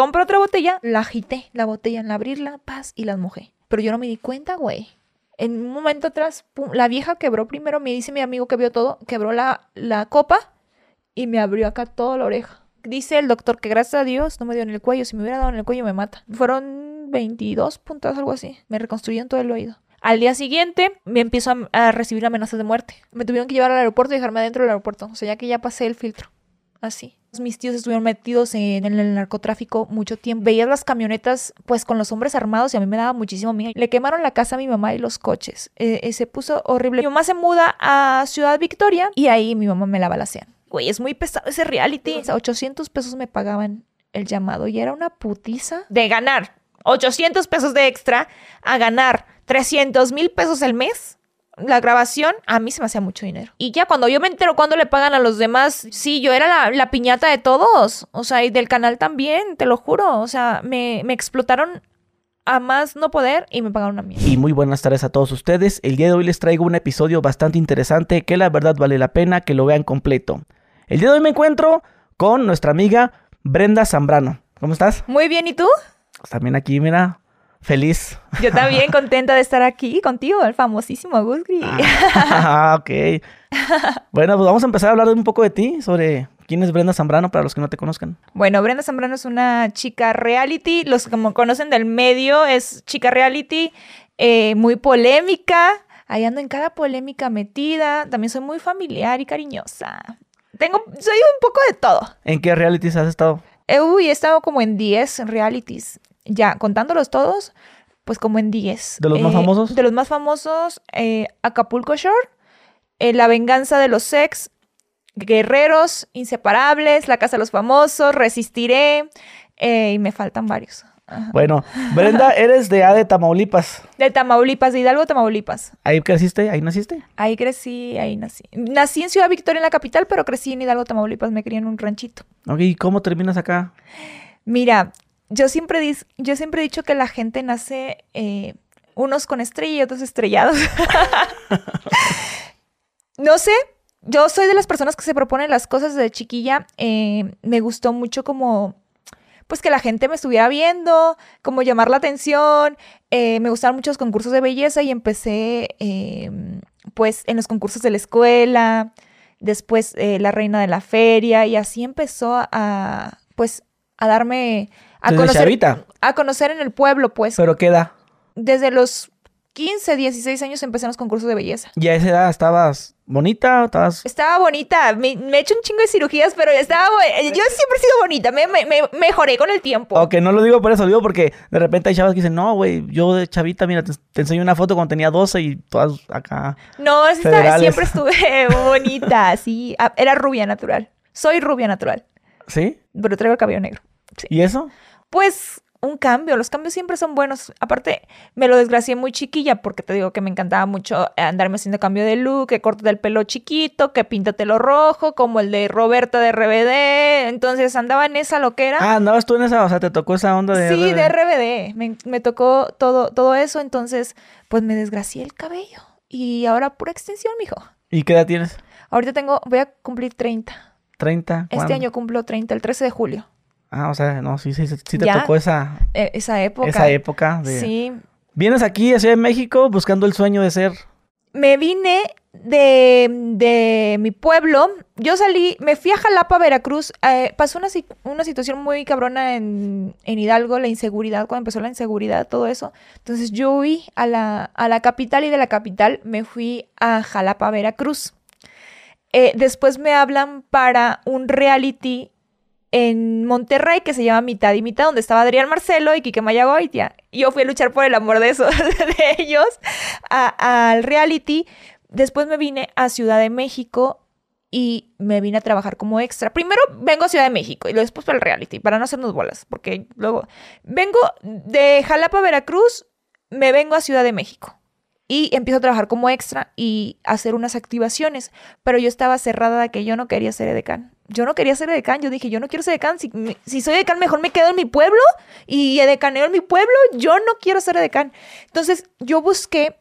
compré otra botella, la agité, la botella en abrirla, paz, y las mojé. Pero yo no me di cuenta, güey. En un momento atrás, la vieja quebró primero, me dice mi amigo que vio todo, quebró la, la copa y me abrió acá toda la oreja. Dice el doctor que gracias a Dios no me dio en el cuello. Si me hubiera dado en el cuello me mata. Fueron 22 puntos, algo así. Me reconstruyeron todo el oído. Al día siguiente me empiezo a, a recibir amenazas de muerte. Me tuvieron que llevar al aeropuerto y dejarme adentro del aeropuerto. O sea, ya que ya pasé el filtro. Así. Mis tíos estuvieron metidos en, el narcotráfico mucho tiempo. Veías las camionetas pues con los hombres armados y a mí me daba muchísimo miedo. Le quemaron la casa a mi mamá y los coches. Eh, eh, se puso horrible. Mi mamá se muda a Ciudad Victoria y ahí mi mamá me la balacean. Güey, es muy pesado ese reality. O sea, 800 pesos me pagaban el llamado y era una putiza de ganar 800 pesos de extra a ganar 300 mil pesos el mes. La grabación a mí se me hacía mucho dinero. Y ya cuando yo me entero cuando le pagan a los demás, sí, yo era la, la piñata de todos. O sea, y del canal también, te lo juro. O sea, me, me explotaron a más no poder y me pagaron a mí. Y muy buenas tardes a todos ustedes. El día de hoy les traigo un episodio bastante interesante que la verdad vale la pena que lo vean completo. El día de hoy me encuentro con nuestra amiga Brenda Zambrano. ¿Cómo estás? Muy bien, ¿y tú? También aquí, mira, feliz. Yo también contenta de estar aquí contigo, el famosísimo Gusgri. Ah, ok. Bueno, pues vamos a empezar a hablar un poco de ti, sobre quién es Brenda Zambrano para los que no te conozcan. Bueno, Brenda Zambrano es una chica reality, los que como conocen del medio, es chica reality, eh, muy polémica, ahí ando en cada polémica metida, también soy muy familiar y cariñosa. Tengo, soy un poco de todo. ¿En qué realities has estado? Eh, uy, he estado como en 10 realities, ya, contándolos todos, pues como en 10. ¿De los más Eh, famosos? De los más famosos, eh, Acapulco Shore, eh, La Venganza de los Sex, Guerreros, Inseparables, La Casa de los Famosos, Resistiré, y me faltan varios. Bueno, Brenda, eres de A de Tamaulipas. De Tamaulipas, de Hidalgo, Tamaulipas. ¿Ahí creciste? ¿Ahí naciste? Ahí crecí, ahí nací. Nací en Ciudad Victoria, en la capital, pero crecí en Hidalgo, Tamaulipas. Me crié en un ranchito. Ok, ¿y cómo terminas acá? Mira, yo siempre, yo siempre he dicho que la gente nace eh, unos con estrella y otros estrellados. no sé, yo soy de las personas que se proponen las cosas desde chiquilla. eh, me gustó mucho como, pues que la gente me estuviera viendo, como llamar la atención. eh, me gustaban muchos concursos de belleza y empecé, eh, pues, en los concursos de la escuela. Después la reina de la feria y así empezó a, pues, a darme a Desde conocer, chavita. a conocer en el pueblo, pues. ¿Pero qué edad? Desde los 15, 16 años empecé en los concursos de belleza. ¿Y a esa edad estabas bonita? ¿Estabas...? Estaba bonita, me, me he hecho un chingo de cirugías, pero estaba, bu- yo siempre he sido bonita, me, me- me- mejoré con el tiempo. Ok, no lo digo por eso, digo porque de repente hay chavas que dicen, no, güey, yo de chavita, mira, te, te enseño una foto cuando tenía 12 y todas acá. No, siempre estuve bonita, sí. Ah, Era rubia natural. Soy rubia natural, ¿Sí? pero traigo el cabello negro. Sí. ¿Y eso? Pues un cambio, los cambios siempre son buenos. Aparte, me lo desgracié muy chiquilla porque te digo que me encantaba mucho andarme haciendo cambio de look, que corte el pelo chiquito, que píntatelo rojo, como el de Roberta de RBD. Entonces andaba en esa loquera. Ah, andabas tú en esa, o sea, te tocó esa onda de... sí, de RBD. Me, me tocó todo, todo eso, entonces pues me desgracié el cabello. Y ahora pura extensión, mijo. ¿Y qué edad tienes? Ahorita tengo, voy a cumplir 30. ¿30? Este año cumplo 30, el 13 de julio. Ah, o sea, no, sí, sí, sí, te Ya. tocó esa, Eh, esa época. esa época de... Sí, Vienes aquí a Ciudad de México buscando el sueño de ser... me vine de, de mi pueblo. Yo salí, me fui a Jalapa, Veracruz. eh, pasó una, una situación muy cabrona en, en Hidalgo, la inseguridad, cuando empezó la inseguridad, todo eso. Entonces yo huí a la, a la capital y de la capital me fui a Jalapa, Veracruz. Eh, después me hablan para un reality en Monterrey que se llama Mitad y Mitad, donde estaba Adrián Marcelo y Quique Mayagoitia. Yo fui a luchar por el amor de esos, de ellos, al reality. Después me vine a Ciudad de México y me vine a trabajar como extra. Primero vengo a Ciudad de México y después para reality, para no hacernos bolas, porque luego vengo de Jalapa, Veracruz, me vengo a Ciudad de México y empiezo a trabajar como extra y hacer unas activaciones, pero yo estaba cerrada de que yo no quería ser edecán. Yo no quería ser edecán, yo dije, yo no quiero ser edecán, si, si soy edecán mejor me quedo en mi pueblo y edecaneo en mi pueblo, yo no quiero ser edecán. Entonces yo busqué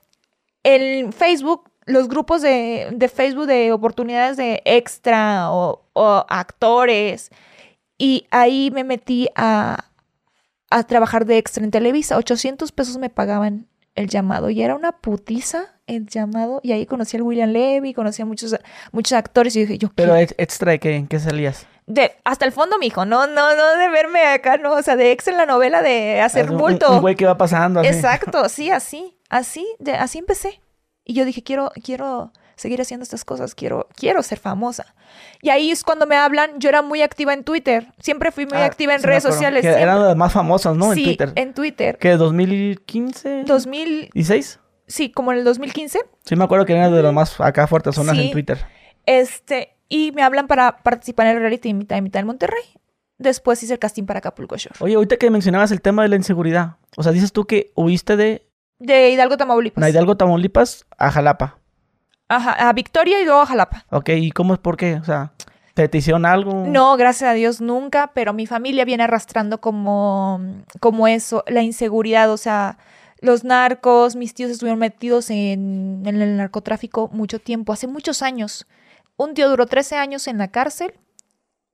en Facebook los grupos de, de Facebook de oportunidades de extra o, o actores y ahí me metí a, a trabajar de extra en Televisa. 800 pesos me pagaban el llamado y era una putiza el llamado y ahí conocí al William Levy, conocí a muchos, muchos actores y dije, yo Pero ¿qué? ex- extra de qué, ¿en qué salías? de hasta el fondo, mijo, no, no, no de verme acá, no, o sea, de extra en la novela de hacer bulto. Un güey que va pasando así. Exacto, sí, así, así, de, así empecé. Y yo dije, quiero, quiero seguir haciendo estas cosas, quiero, quiero ser famosa. Y ahí es cuando me hablan, yo era muy activa en Twitter, siempre fui muy Ah, activa en redes acuerdo. sociales. Que eran las más famosas, ¿no? sí, en Twitter. en Twitter. ¿Qué? ¿2015? 2000, ¿16? sí, como en el 2015. Sí, me acuerdo que eran de las más acá fuertes zonas Sí. en Twitter. Este, y me hablan para participar en el reality mitad y mitad en Monterrey. Después hice el casting para Acapulco Shore. Oye, ahorita que mencionabas el tema de la inseguridad, o sea, dices tú que huiste de De Hidalgo, Tamaulipas. Hidalgo, Tamaulipas a Jalapa. Ajá, a Victoria y luego a Jalapa. Ok, ¿y cómo es por qué? O sea, ¿te, te hicieron algo? No, gracias a Dios nunca, pero mi familia viene arrastrando como, como eso, la inseguridad, o sea, los narcos, mis tíos estuvieron metidos en, en el narcotráfico mucho tiempo, hace muchos años. Un tío duró 13 años en la cárcel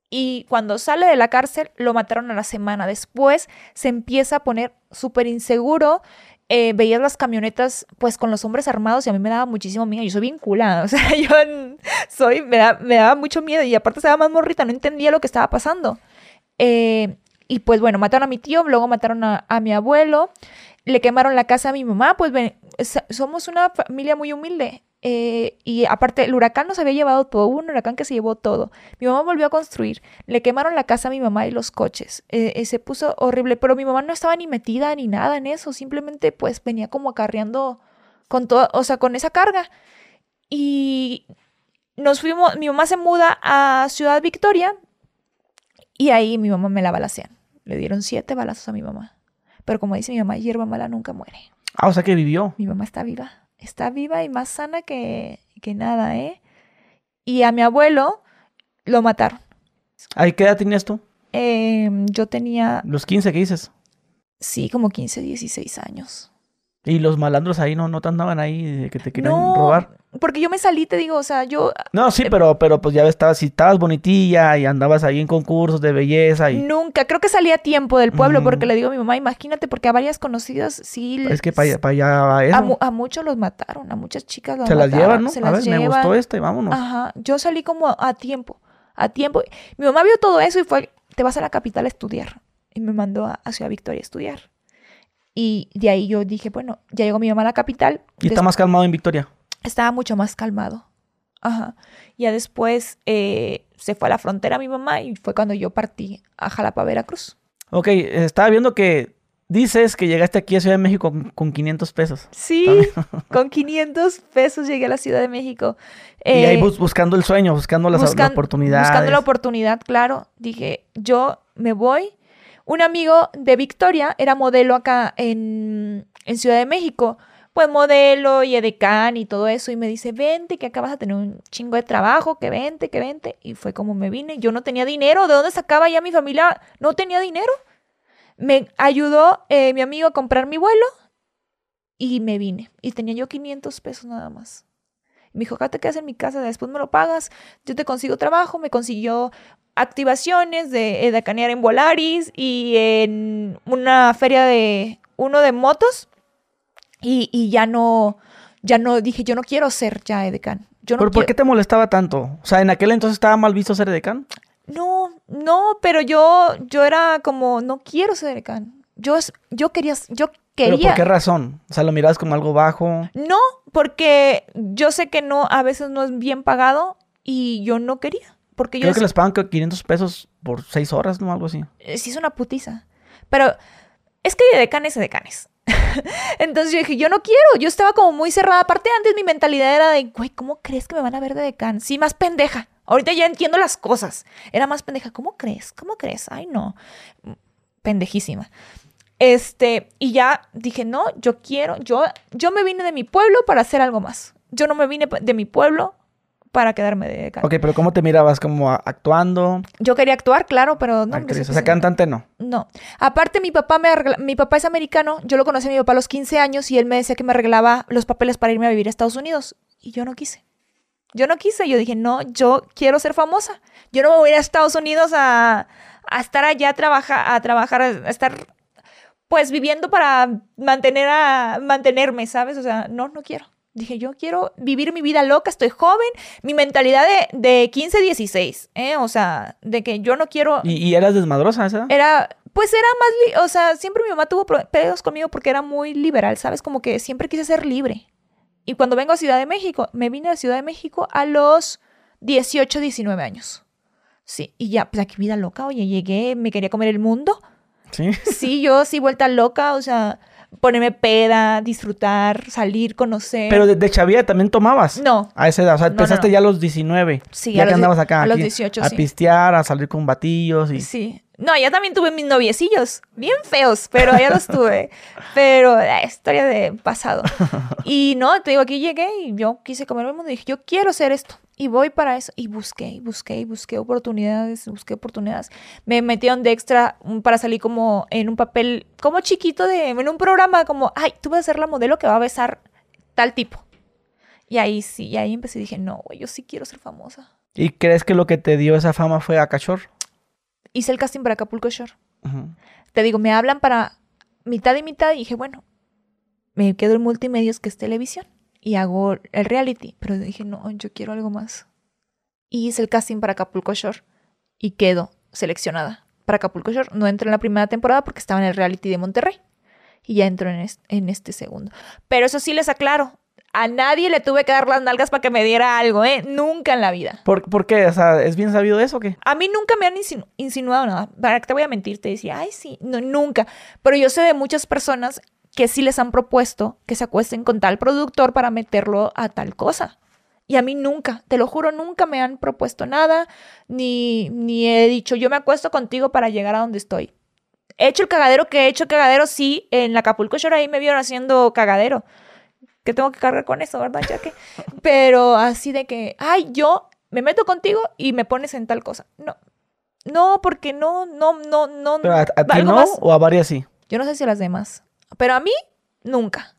y cuando sale de la cárcel lo mataron a la semana. Después se empieza a poner súper inseguro. Eh, veías las camionetas pues con los hombres armados y a mí me daba muchísimo miedo. Yo soy bien culada, o sea, yo soy, me, da- me daba mucho miedo y aparte estaba más morrita, no entendía lo que estaba pasando. Eh, y pues bueno, mataron a mi tío, luego mataron a, mi abuelo, le quemaron la casa a mi mamá, pues ven, somos una familia muy humilde. Eh, y aparte, el huracán nos había llevado todo, hubo un huracán que se llevó todo. Mi mamá volvió a construir, le quemaron la casa a mi mamá y los coches. Eh, eh, se puso horrible, pero mi mamá no estaba ni metida ni nada en eso, simplemente pues venía como acarreando con todo, o sea, con esa carga. Y nos fuimos, mi mamá se muda a Ciudad Victoria y ahí mi mamá me la balacean. Le dieron siete balazos a mi mamá. Pero como dice mi mamá, hierba mala nunca muere. Ah, o sea que vivió. Mi mamá está viva. Está viva y más sana que, que nada, ¿eh? Y a mi abuelo lo mataron. ¿Ahí qué edad tenías tú? Em, yo tenía, Los 15 que dices. sí, como 15, 16 años. Y los malandros ahí no, no te andaban ahí de que te querían No, robar. porque yo me salí, te digo, o sea, yo No, sí, pero, pero pues ya estabas, si estabas bonitilla y andabas ahí en concursos de belleza y nunca, creo que salí a tiempo del pueblo Mm. porque le digo a mi mamá, imagínate, porque a varias conocidas sí. es que para allá, pa' allá va eso. a, mu- a muchos los mataron, a muchas chicas se las llevan, ¿no? Se a las ver, me llevan. gustó esta y vámonos. Ajá, yo salí como a, a tiempo, a tiempo. Mi mamá vio todo eso y fue, te vas a la capital a estudiar. Y me mandó a, a Ciudad Victoria a estudiar. Y de ahí yo dije, bueno, ya llegó mi mamá a la capital. y está más calmado en Victoria. Estaba mucho más calmado. Ajá. Ya después eh, se fue a la frontera mi mamá y fue cuando yo partí a Jalapa, Veracruz. Ok, estaba viendo que dices que llegaste aquí a Ciudad de México con, con 500 pesos. Sí, con 500 pesos llegué a la Ciudad de México. y ahí Eh, bus- buscando el sueño, buscando las, las buscan- oportunidades. Buscando la oportunidad, claro. Dije, yo me voy. Un amigo de Victoria era modelo acá en, en Ciudad de México. Pues modelo y edecán y todo eso. Y me dice, vente, que acá vas a tener un chingo de trabajo, que vente, que vente. Y fue como me vine. Yo no tenía dinero. ¿De dónde sacaba ya mi familia? No tenía dinero. Me ayudó eh, mi amigo a comprar mi vuelo y me vine. Y tenía yo 500 pesos nada más. Me dijo, acá te quedas en mi casa, después me lo pagas, yo te consigo trabajo, me consiguió activaciones de, de canear en Volaris y en una feria de uno de motos y, y ya no, ya no, dije, yo no quiero ser ya edecán. Yo no ¿Pero por qué te molestaba tanto? O sea, en aquel entonces estaba mal visto ser edecán. No, no, pero yo, yo era como, no quiero ser edecán. Yo, yo quería, yo ¿Pero quería. por qué razón? O sea, lo mirabas como algo bajo. No, porque yo sé que no, a veces no es bien pagado y yo no quería. Porque yo Creo que les pagan que 500 pesos por 6 horas, ¿no? Algo así. "Eh, sí es una putiza. Pero es que hay decanes de decanes. Entonces yo dije, yo no quiero. Yo estaba como muy cerrada. Aparte, antes mi mentalidad era de, güey, ¿cómo crees que me van a ver de decán? Sí, más pendeja. Ahorita ya entiendo las cosas. Era más pendeja. ¿Cómo crees? ¿Cómo crees? Ay, no. Pendejísima. Este, y ya dije, no, yo quiero, yo, yo me vine de mi pueblo para hacer algo más. Yo no me vine de mi pueblo para quedarme de decán. Ok, pero ¿cómo te mirabas? ¿Como actuando? Yo quería actuar, claro, pero no. actriz? o sea, cantante no. no. Aparte, mi papá me arregla- mi papá es americano. Yo lo conocí a mi papá a los 15 años y él me decía que me arreglaba los papeles para irme a vivir a Estados Unidos. Y yo no quise. Yo no quise. Yo dije, no, yo quiero ser famosa. Yo no me voy a ir a Estados Unidos a, a estar allá a trabajar, a trabajar, a estar pues viviendo para mantener a, mantenerme, ¿sabes? O sea, no, no quiero. Dije, yo quiero vivir mi vida loca, estoy joven, mi mentalidad de, de 15, 16, ¿eh? O sea, de que yo no quiero... ¿Y, y eras desmadrosa esa? Era, pues era más, o sea, siempre mi mamá tuvo pedos conmigo porque era muy liberal, ¿sabes? Como que siempre quise ser libre. Y cuando vengo a Ciudad de México, me vine a Ciudad de México a los 18, 19 años. Sí, y ya, pues aquí vida loca, oye, llegué, me quería comer el mundo. Sí. Sí, yo sí, vuelta loca, o sea, ponerme peda, disfrutar, salir, conocer. Pero de, de chavía también tomabas. No, A esa edad, o sea, No, empezaste no, no. ya a los 19. Sí, ya a que los andabas acá. a los aquí, 18, A sí. pistear, a salir con batillos y... Sí. No, ya también tuve mis noviecillos, bien feos, pero ya los tuve. Pero eh, historia de pasado. Y no, te digo, aquí llegué y yo quise comerme el mundo y dije, yo quiero hacer esto. Y voy para eso. Y busqué, busqué, busqué oportunidades, busqué oportunidades. Me metieron de extra para salir como en un papel, como chiquito, de, en un programa como, ay, tú vas a ser la modelo que va a besar tal tipo. Y ahí sí, y ahí empecé y dije, no, güey, yo sí quiero ser famosa. ¿Y crees que lo que te dio esa fama fue a Cachor? Hice el casting para Acapulco Shore. Te digo, me hablan para mitad y mitad y dije, bueno, me quedo en multimedios que es televisión y hago el reality, pero dije, no, yo quiero algo más. Y hice el casting para Acapulco Shore y quedo seleccionada para Acapulco Shore. No entré en la primera temporada porque estaba en el reality de Monterrey y ya entro en este, en este segundo. Pero eso sí les aclaro, a nadie le tuve que dar las nalgas para que me diera algo, ¿eh? Nunca en la vida. ¿Por, por qué? O sea, ¿es bien sabido eso o qué? A mí nunca me han insinu- insinuado nada. ¿Para qué te voy a mentir? Te decía, ay, sí, no, nunca. Pero yo sé de muchas personas que sí les han propuesto que se acuesten con tal productor para meterlo a tal cosa. Y a mí nunca, te lo juro, nunca me han propuesto nada, ni, ni he dicho, yo me acuesto contigo para llegar a donde estoy. He hecho el cagadero que he hecho cagadero, sí, en la Acapulco Shore ahí me vieron haciendo cagadero. Que tengo que cargar con eso, ¿verdad, Jaque? Pero así de que, ay, yo me meto contigo y me pones en tal cosa. No. No, porque no, no, no, no. ¿Pero a, a ti no más. o a varias sí? Yo no sé si a las demás. Pero a mí, nunca.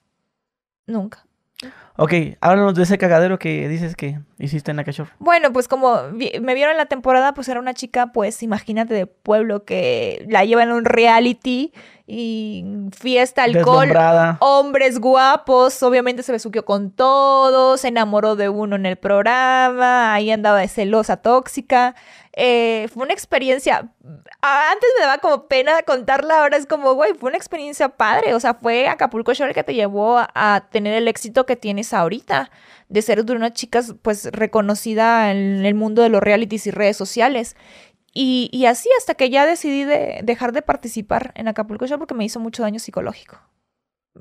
Nunca. Ok, háblanos de ese cagadero que dices que hiciste en la Cachor. Bueno, pues como vi- me vieron en la temporada, pues era una chica, pues imagínate, de pueblo que la llevan a un reality y fiesta, alcohol, hombres guapos, obviamente se besuqueó con todos, se enamoró de uno en el programa, ahí andaba de celosa, tóxica. Eh, fue una experiencia, antes me daba como pena contarla, ahora es como, güey, fue una experiencia padre, o sea, fue Acapulco Shore el que te llevó a, tener el éxito que tienes ahorita, de ser de una chica pues reconocida en el mundo de los realities y redes sociales. Y, y así hasta que ya decidí de dejar de participar en Acapulco Shore porque me hizo mucho daño psicológico.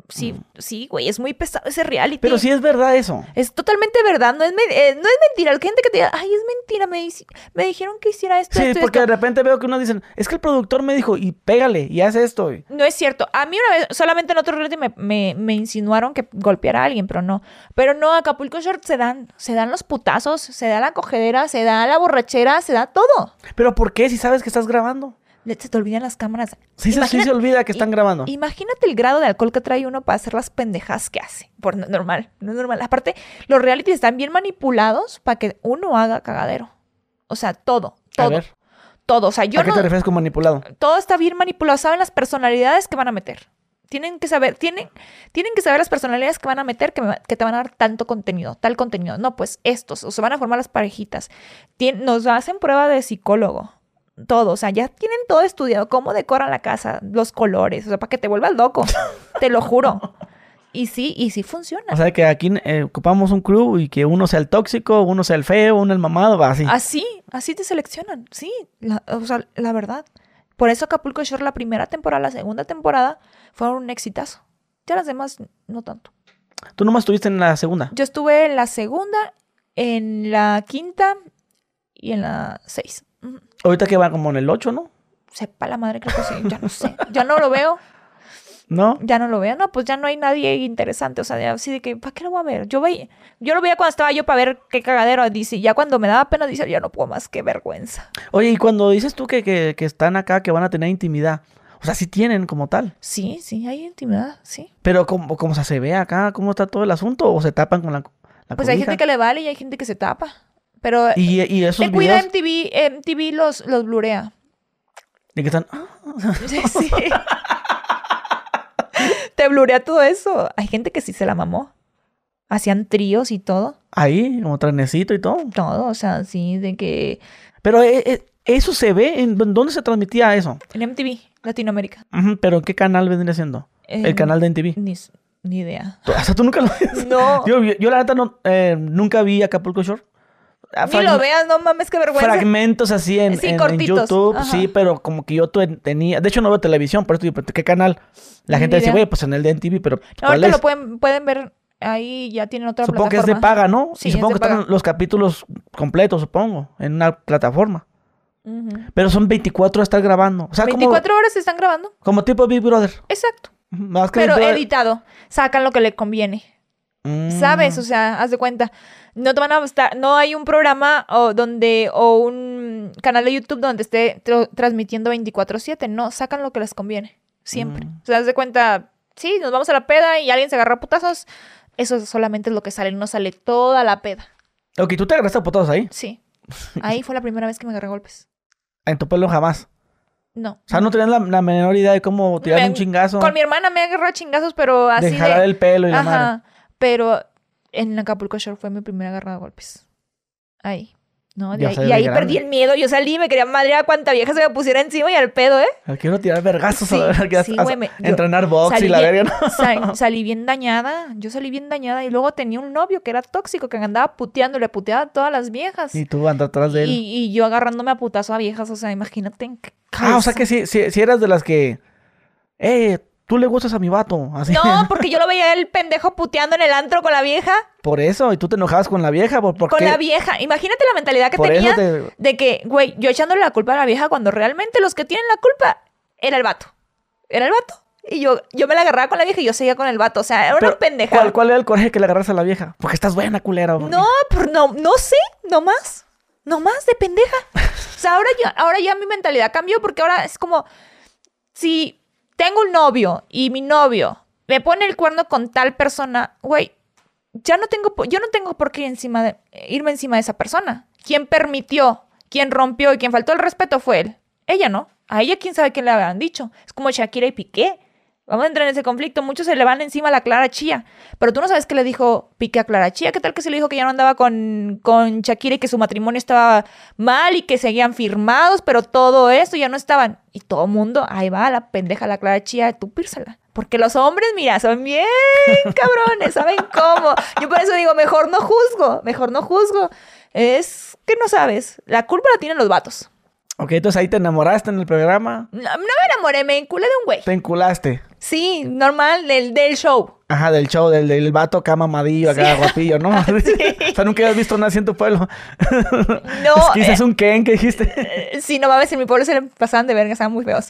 Sí, sí, güey, es muy pesado ese reality. Pero sí es verdad eso. Es totalmente verdad, no es, me- eh, no es mentira. La gente que te diga, ay, es mentira, me, dijeron que hiciera esto, Sí, esto porque de esto". repente veo que uno dicen, es que el productor me dijo, y pégale, y haz esto. No es cierto. A mí una vez, solamente en otro reality me, me, me insinuaron que golpeara a alguien, pero no. Pero no, Acapulco Short se dan, se dan los putazos, se da la cogedera, se da la borrachera, se da todo. Pero ¿por qué si sabes que estás grabando? Se te olvidan las cámaras. Sí, se- sí Imagina- se olvida que están grabando. Imagínate el grado de alcohol que trae uno para hacer las pendejas que hace. Por no- normal, no es normal. Aparte, los realities están bien manipulados para que uno haga cagadero. O sea, todo, A todo, ver, todo. O sea, yo ¿a qué no, te refieres con manipulado? todo está bien manipulado. Saben las personalidades que van a meter. Tienen que saber, tienen, tienen que saber las personalidades que van a meter que, me que te van a dar tanto contenido, tal contenido. No, pues estos, o se van a formar las parejitas. Tien- nos hacen prueba de psicólogo. Todo, o sea, ya tienen todo estudiado, cómo decoran la casa, los colores, o sea, para que te vuelvas loco. te lo juro. Y sí, y sí funciona. O sea que aquí eh, ocupamos un crew y que uno sea el tóxico, uno sea el feo, uno el mamado, va así. Así, así te seleccionan, sí, la, o sea, la verdad. Por eso Acapulco Shore, la primera temporada, la segunda temporada, fueron un exitazo. Ya las demás, no tanto. Tú nomás estuviste en la segunda. Yo estuve en la segunda, en la quinta y en la seis. Ahorita que va como en el 8, ¿no? Sepa la madre, creo que sí, ya no sé. Ya no lo veo, ¿No? ya no lo veo. No, pues ya no hay nadie interesante. O sea, así de que, ¿para qué lo voy a ver? Yo veía, yo lo veía cuando estaba yo para ver qué cagadero dice. Ya cuando me daba pena, dice, ya no puedo más, qué vergüenza. Oye, y cuando dices tú que, que, que están acá, que van a tener intimidad, o sea, sí tienen como tal. Sí, sí, hay intimidad, sí. Pero como, como se ve acá, ¿cómo está todo el asunto? ¿O se tapan con la, la Pues hay gente que le vale y hay gente que se tapa. Pero Y, y esos te cuida videos MTV, MTV los, los blurea. de que están... ah, Sí, sí. blurea todo eso. Hay gente que sí se la mamó. Hacían tríos y todo. Ahí, como trenecito y todo. Todo, o sea, sí, de que... Pero eh, eh, eso se ve, ¿en dónde se transmitía eso? En MTV, Latinoamérica. Ujú, Pero ¿qué canal vendría siendo? El En- canal de MTV. Ni, idea. ¿Tú- ¿Hasta tú nunca lo ves? No. Yo, yo, yo la neta no, eh, nunca vi Acapulco Shore. Ni lo veas, no mames, qué vergüenza. Fragmentos así en, Sí, en- en cortitos, YouTube, ajá. sí, pero como que yo tenía... De hecho, no veo televisión, por eso digo, ¿pero ¿qué canal? La gente dice, güey, pues en el de MTV, pero No, ¿cuál ahorita es? lo pueden, pueden ver ahí, ya tienen otra Supongo que es plataforma. de paga, ¿no? Sí, y es supongo de que están los capítulos completos, supongo, en una plataforma. Pero son 24 a estar grabando. O sea, como, 24 horas se están grabando. como tipo Big Brother. Exacto. Más que Pero Brother- editado. Sacan lo que le conviene. Mm. ¿Sabes? O sea, haz de cuenta. No te van a estar, no hay un programa o donde, o un canal de YouTube donde esté transmitiendo 24-7. No, sacan lo que les conviene. Siempre. Mm. O sea, haz de cuenta, sí, nos vamos a la peda y alguien se agarra a putazos. Eso solamente es lo que sale, no sale toda la peda. Ok, tú te agarraste a putados ahí. Sí. Ahí fue la primera vez que me agarré golpes. En tu pelo jamás. No. O sea, no tenías la, la menor idea de cómo tirar un chingazo. Con mi hermana me agarró chingazos, pero así de de... jalar el pelo y la madre. Pero en Acapulco Shore fue mi primera agarrada a golpes. Ahí. ¿no? De ahí- y ahí grande. perdí el miedo. Yo salí y me quería madrear a cuánta vieja se me pusiera encima y al pedo, ¿eh? Quiero tirar vergazos Sí, a sí, haces. güey, me- Entrenar box y la verga, ¿no? Sa- salí bien dañada. Yo salí bien dañada. Y luego tenía un novio que era tóxico, que andaba puteando, le puteaba a todas las viejas. Y tú andas atrás de él. Y, y yo agarrándome a putazo a viejas. O sea, imagínate. en qué Ah, o sea que si, si, si eras de las que. Eh, tú le gustas a mi vato. Así. No, porque yo lo veía el pendejo puteando en el antro con la vieja. Por eso, y tú te enojabas con la vieja. ¿Por, por con qué? la vieja. Imagínate la mentalidad que Por tenía te- de que, güey, yo echándole la culpa a la vieja cuando realmente los que tienen la culpa era el vato. Era el vato. Y yo, yo me la agarraba con la vieja y yo seguía con el vato. O sea, era una Pero, pendeja. ¿cuál, ¿Cuál era el coraje que le agarras a la vieja? Porque estás buena, culera. No, por, no, no sé, no más. No más de pendeja. O sea, ahora ya, ahora ya mi mentalidad cambió porque ahora es como si tengo un novio y mi novio me pone el cuerno con tal persona, güey, ya no tengo, yo no tengo por qué ir encima de- irme encima de esa persona. Quien permitió, quien rompió y quien faltó el respeto fue él. Ella no. A ella quién sabe qué le habían dicho. Es como Shakira y Piqué. Vamos a entrar en ese conflicto. Muchos se le van encima a la Clara Chía. Pero tú no sabes qué le dijo Piqué a Clara Chía. ¿Qué tal que se le dijo que ya no andaba con, con Shakira y que su matrimonio estaba mal y que seguían firmados, pero todo eso ya no estaban? Y todo mundo, ahí va la pendeja la Clara Chía, tú pírsala. Porque los hombres, mira, son bien cabrones, saben cómo. Yo por eso digo, mejor no juzgo, mejor no juzgo. Es que no sabes. La culpa la tienen los vatos. Ok, entonces ahí te enamoraste en el programa. No, no me enamoré, me enculé de un güey. Te enculaste. Sí, normal, del, del show. Ajá, del show, del, del vato acá mamadillo, acá guapillo, ¿no? o sea, nunca habías visto nada así en tu pueblo. No, es que dices un Ken que dijiste. eh, sí, no mames, en mi pueblo se le pasaban de verga, estaban muy feos.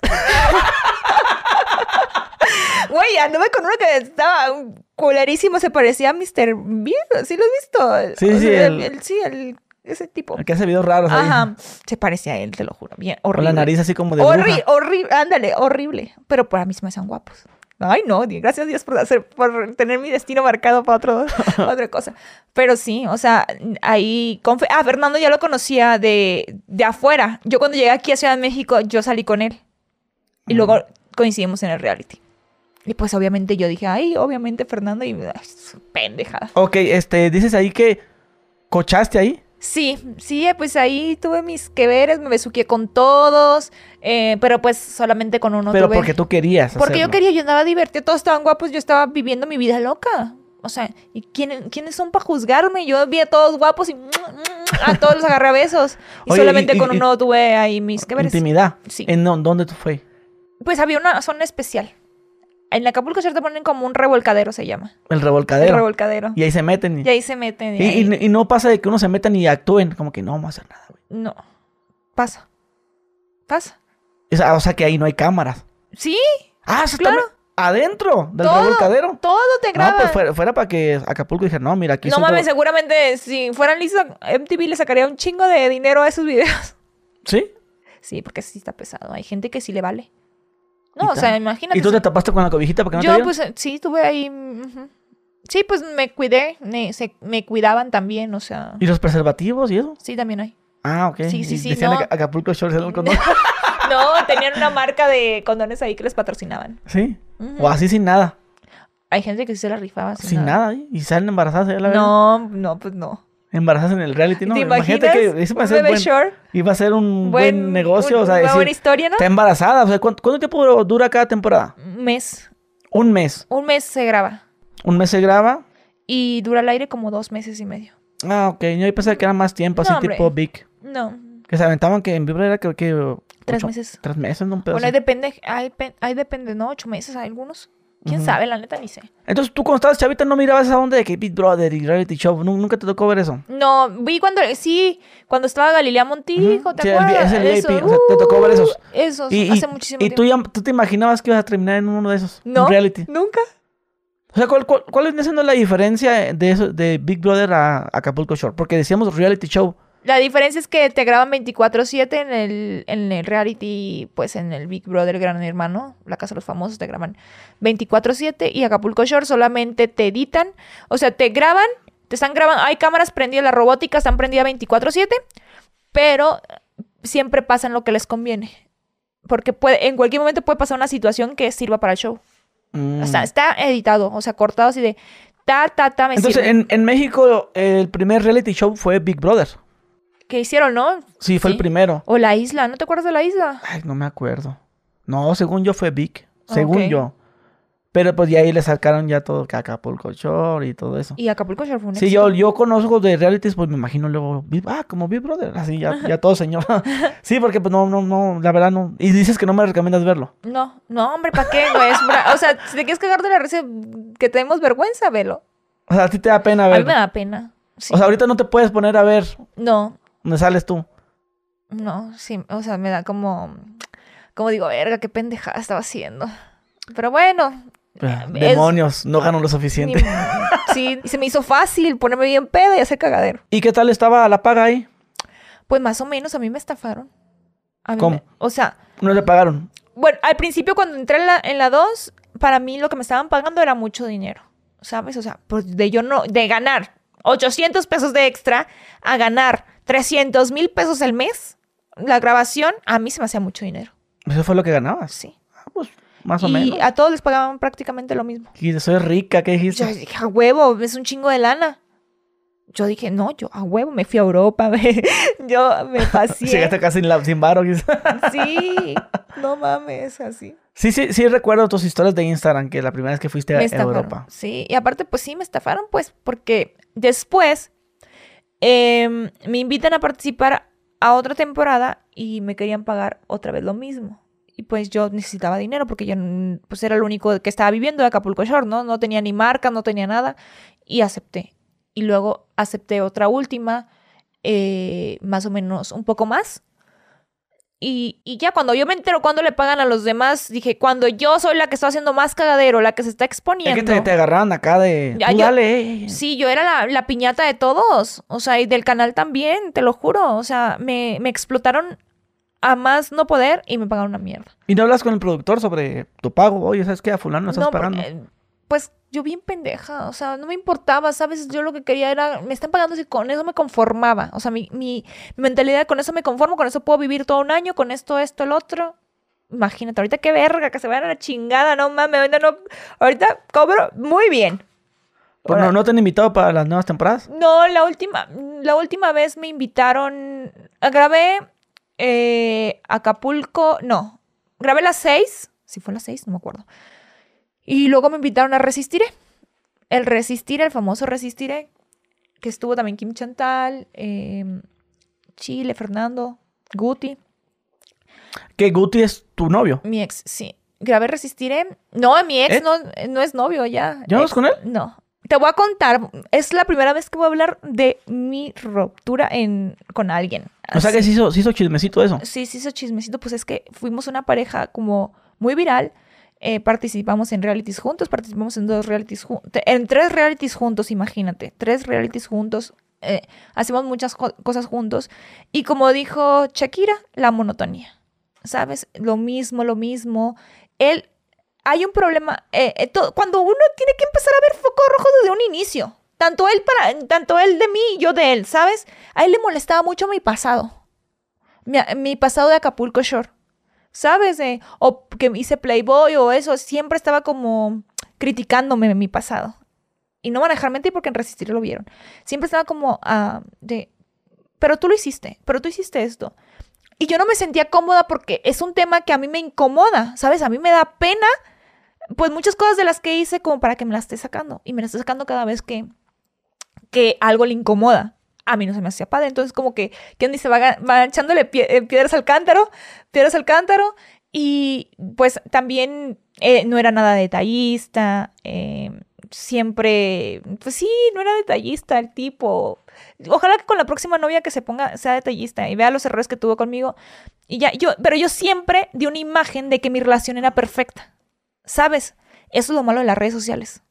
Güey, anduve con uno que estaba culerísimo, se parecía a Mr. Bean, ¿sí lo has visto? Sí, O sí, el- sí, el- ese tipo. El que hace videos raros ahí. Ajá, se parecía a él, te lo juro, bien, horrible. la nariz así como de Horrible, horrible, ándale, horrible. Pero para mí se me hacían guapos. Ay, no, gracias a Dios por, hacer, por tener mi destino marcado para otro, para otra cosa. Pero sí, o sea, ahí... Ah, Fernando ya lo conocía de, de afuera. Yo cuando llegué aquí a Ciudad de México, yo salí con él. Y luego coincidimos en el reality. Y pues obviamente yo dije, ay, obviamente Fernando y... ay, pendejada. Ok, este, dices ahí que cochaste ahí. Sí, sí, pues ahí tuve mis que veres, me besuqué con todos, eh, pero pues solamente con uno pero tuve. porque tú querías. Porque yo quería, yo andaba divertida, todos estaban guapos, yo estaba viviendo mi vida loca. O sea, ¿y quién- quiénes son para juzgarme? Yo vi a todos guapos y a todos los agarré a besos. Y Oye, solamente y- con y- uno tuve ahí mis que veres. Intimidad. Sí. ¿En dó- dónde tú fue? Pues había una zona especial. En Acapulco se te ponen como un revolcadero, se llama. El El revolcadero. revolcadero. Y ahí se meten. Y, Y ahí se meten. y y- ahí- y- y no pasa de que uno se metan y actúen. Como que no vamos a hacer nada, güey. No. Pasa. Pasa. O sea, o sea que ahí no hay cámaras. Sí, Ah, eso Claro. está adentro del todo. revolcadero. Todo te graba. No, pues fuera, fuera para que Acapulco dijera, no, mira, aquí No mames, seguramente si fueran listos, MTV le sacaría un chingo de dinero a esos videos. ¿Sí? Sí, porque sí está pesado. Hay gente que sí le vale. No, o sea, imagínate. ¿Y tú te tapaste con la cobijita para que no Yo, pues, eh, sí, tuve ahí. Sí, pues me cuidé. Me, se- me cuidaban también, o sea. ¿Y los preservativos y eso? Sí, también hay. Ah, ok. Sí, sí, sí, decían no. Aca- Acapulco Shores el condón. No, tenían una marca de condones ahí que les patrocinaban. ¿Sí? O así sin nada. Hay gente que sí se la rifaba sin, Sin nada, ¿eh? y salen embarazadas. ya la. No, no, pues no. Embarazadas en el reality, ¿no? ¿Te Imagínate que eso va a Un ser bebé buen, short, iba a ser un buen, negocio. un- o sea, una decir, buena historia, ¿no? está embarazada. O sea, ¿cuánto, cuánto tiempo dura cada temporada? Un mes. Un mes. Un mes se graba. Un mes se graba. Y dura al aire como dos meses y medio. Ah, ok. Yo pensé que era más tiempo, así hombre. tipo Big. No, Que se aventaban que en Vibra era que... que tres ocho- meses. Tres meses, no un pedo Bueno, ahí depende, ahí depende, ¿no? Ocho meses, hay algunos. ¿Quién sabe? La neta ni sé. Entonces, tú cuando estabas chavita no mirabas esa onda de que Big Brother y reality show. Nu- Nunca te tocó ver eso. No, vi cuando, sí, cuando estaba Galilea Montijo, ¿te sí, el- acuerdas? es el Eso, VIP, o sea, te tocó ver esos. uh, Esos, Y, y- hace muchísimo y tú, tiempo. ya, tú te imaginabas que ibas a terminar en uno de esos. No, reality. nunca. O sea, ¿cuál, cuál, cuál siendo la diferencia de eso, de Big Brother a Acapulco Shore? Porque decíamos reality show. La diferencia es que te graban 24/7 en el, en el reality, pues en el Big Brother Gran Hermano, la Casa de los Famosos, te graban 24/7 y Acapulco Shore solamente te editan, o sea, te graban, te están grabando, hay cámaras prendidas, la robótica están prendida 24/7, pero siempre pasan lo que les conviene. Porque puede, en cualquier momento puede pasar una situación que sirva para el show. Mm. O sea, está editado, o sea, cortado así de ta, ta, ta, me Entonces, sirve. en, en México, el primer reality show fue Big Brother. ¿Qué hicieron, no? Sí, fue el primero. O la isla, ¿no te acuerdas de la isla? Ay, no me acuerdo. No, según yo fue Big. Según Ok. yo. Pero pues de ahí le sacaron ya todo que Acapulco Shore y todo eso. Y Acapulco Shore fue un Sí, éxito. yo, yo conozco de realities, pues me imagino luego, ah, como Big Brother, así ya, ya todo señor. sí, porque pues no, no, no, la verdad no. Y dices que no me recomiendas verlo. No, no, hombre, ¿para qué, güey? O sea, si te quieres cagar de la risa, que tenemos vergüenza, velo. O sea, a ti te da pena A mí verlo. me da pena. Sí. O sea, ahorita no te puedes poner a ver no, dónde sales tú. no, sí, o sea, me da como, como digo, verga, qué pendejada estaba haciendo. Pero bueno. Ah, es- Demonios, no gano lo suficiente. ni- sí, y se me hizo fácil ponerme bien peda y hacer cagadero. ¿Y qué tal estaba la paga ahí? Pues más o menos a mí me estafaron. A mí ¿Cómo? me- o sea, No le pagaron. Bueno, al principio cuando entré en la, en la 2, para mí lo que me estaban pagando era mucho dinero, ¿sabes? O sea, pues de yo no, de ganar 800 pesos de extra a ganar 300 mil pesos al mes, la grabación, a mí se me hacía mucho dinero, Eso fue lo que ganabas. sí. Ah, pues, más o y menos. a todos les pagaban prácticamente lo mismo. Y soy rica, ¿qué Yo dijiste? dije, a huevo, es un chingo de lana. Yo dije, no, yo a huevo me fui a Europa, me- yo me paseé. Llegaste casi sin, la, sin varo. Sí, no mames, así. sí, sí, sí recuerdo tus historias de Instagram, que la primera vez que fuiste a me estafaron. Europa. Sí, y aparte, pues sí, me estafaron, pues, porque después em, me invitan a participar a otra temporada y me querían pagar otra vez lo mismo. Y pues yo necesitaba dinero porque yo pues era lo único que estaba viviendo de Acapulco Shore, ¿no? No tenía ni marca, no tenía nada. Y acepté. Y luego acepté otra última, eh, más o menos un poco más. Y, y ya cuando yo me entero cuando le pagan a los demás, dije, cuando yo soy la que está haciendo más cagadero, la que se está Es exponiendo. que te, te agarraron acá de. Ya, yo- dale. eh, eh. Sí, yo era la, la piñata de todos. O sea, y del canal también, te lo juro. O sea, me, me explotaron a más no poder y me pagaron una mierda. Y no hablas con el productor sobre tu pago. Oye, ¿sabes qué? A fulano no estás No, pagando. pues yo bien pendeja, o sea, no me importaba, ¿sabes? Yo lo que quería era, me están pagando y con eso me conformaba. O sea, mi, mi, mi mentalidad, con eso me conformo, con eso puedo vivir todo un año, con esto, esto, el otro. Imagínate, ahorita qué verga, que se vayan a la chingada, no mames, ahorita, no, ahorita cobro muy bien. Pues no, no te han invitado para las nuevas temporadas. No, la última, la última vez me invitaron, grabé eh, Acapulco, no, grabé las seis, si fue las seis, no me acuerdo. Y luego me invitaron a Resistiré. El Resistiré, el famoso Resistiré, que estuvo también Kim Chantal, eh, Chile, Fernando, Guti, Que Guti es tu novio. mi ex, sí. Grabé Resistiré. No, mi ex ¿Eh? no, no es novio ya. ¿Ya vas Ex- con él? No. Te voy a contar, es la primera vez que voy a hablar de mi ruptura en, con alguien. O sea que se hizo, se hizo chismecito eso. Sí, sí, hizo chismecito. Pues es que fuimos una pareja como muy viral. Eh, participamos en realities juntos, participamos en dos realities en tres realities juntos, imagínate. Tres realities juntos. eh, hacemos muchas co- cosas juntos. Y como dijo Shakira, la monotonía. ¿Sabes? Lo mismo, lo mismo. Él, hay un problema. eh, eh, cuando uno tiene que empezar a ver focos rojos desde un inicio. Tanto él para, tanto él de mí y yo de él, ¿sabes? A él le molestaba mucho mi pasado mi, mi pasado de Acapulco Shore. ¿Sabes? Eh, o que hice Playboy o eso, siempre estaba como criticándome mi pasado. Y no van a dejar porque en Resistir lo vieron. Siempre estaba como ah, de, pero tú lo hiciste, pero tú hiciste esto. Y yo no me sentía cómoda porque es un tema que a mí me incomoda, ¿sabes? A mí me da pena, pues muchas cosas de las que hice como para que me las esté sacando. Y me las esté sacando cada vez que, que algo le incomoda. A mí no se me hacía padre. Entonces como que, ¿quién dice? Va, va echándole eh, piedras al cántaro, piedras al cántaro. Y pues también eh, no era nada detallista. Eh, siempre, pues sí, no era detallista el tipo. Ojalá que con la próxima novia que se ponga sea detallista y vea los errores que tuvo conmigo. Y ya, yo, pero yo siempre di una imagen de que mi relación era perfecta. ¿Sabes? Eso es lo malo de las redes sociales.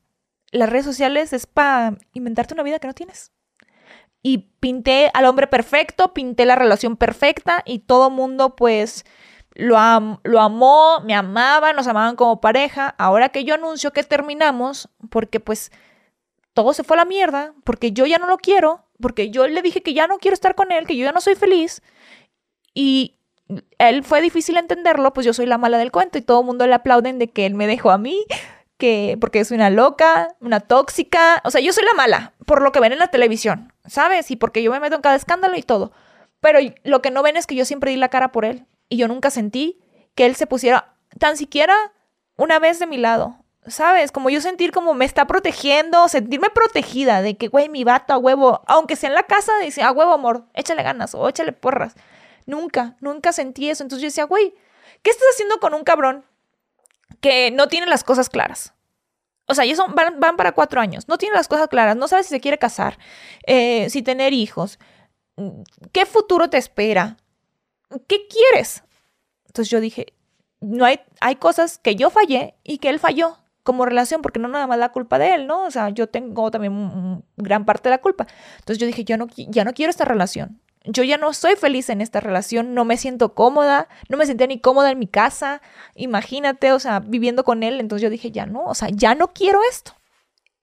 Las redes sociales es para inventarte una vida que no tienes. Y pinté al hombre perfecto, pinté la relación perfecta y todo mundo pues lo, lo amó, me amaba, nos amaban como pareja. Ahora que yo anuncio que terminamos, porque pues todo se fue a la mierda, porque yo ya no lo quiero, porque yo le dije que ya no quiero estar con él, que yo ya no soy feliz. Y él fue difícil entenderlo, pues yo soy la mala del cuento y todo el mundo le aplauden de que él me dejó a mí, que porque soy una loca, una tóxica, o sea, yo soy la mala por lo que ven en la televisión, ¿sabes? Y porque yo me meto en cada escándalo y todo. Pero lo que no ven es que yo siempre di la cara por él y yo nunca sentí que él se pusiera tan siquiera una vez de mi lado. ¿Sabes? Como yo sentir como me está protegiendo, sentirme protegida de que, güey, mi vato a huevo, aunque sea en la casa, dice, a huevo, amor, échale ganas o échale porras. Nunca, nunca sentí eso. Entonces yo decía, güey, ¿qué estás haciendo con un cabrón que no tiene las cosas claras? O sea, ya son, van, para cuatro años, no tiene las cosas claras, no sabe si se quiere casar, eh, si tener hijos. ¿Qué futuro te espera? ¿qué quieres? Entonces yo dije, no hay, hay cosas que yo fallé y que él falló como relación, porque no nada más la culpa de él, ¿no? O sea, yo tengo también gran parte de la culpa. Entonces yo dije, yo no, ya no quiero esta relación. Yo ya no soy feliz en esta relación, no me siento cómoda, no me sentía ni cómoda en mi casa, imagínate, o sea, viviendo con él. Entonces yo dije, ya no, o sea, ya no quiero esto.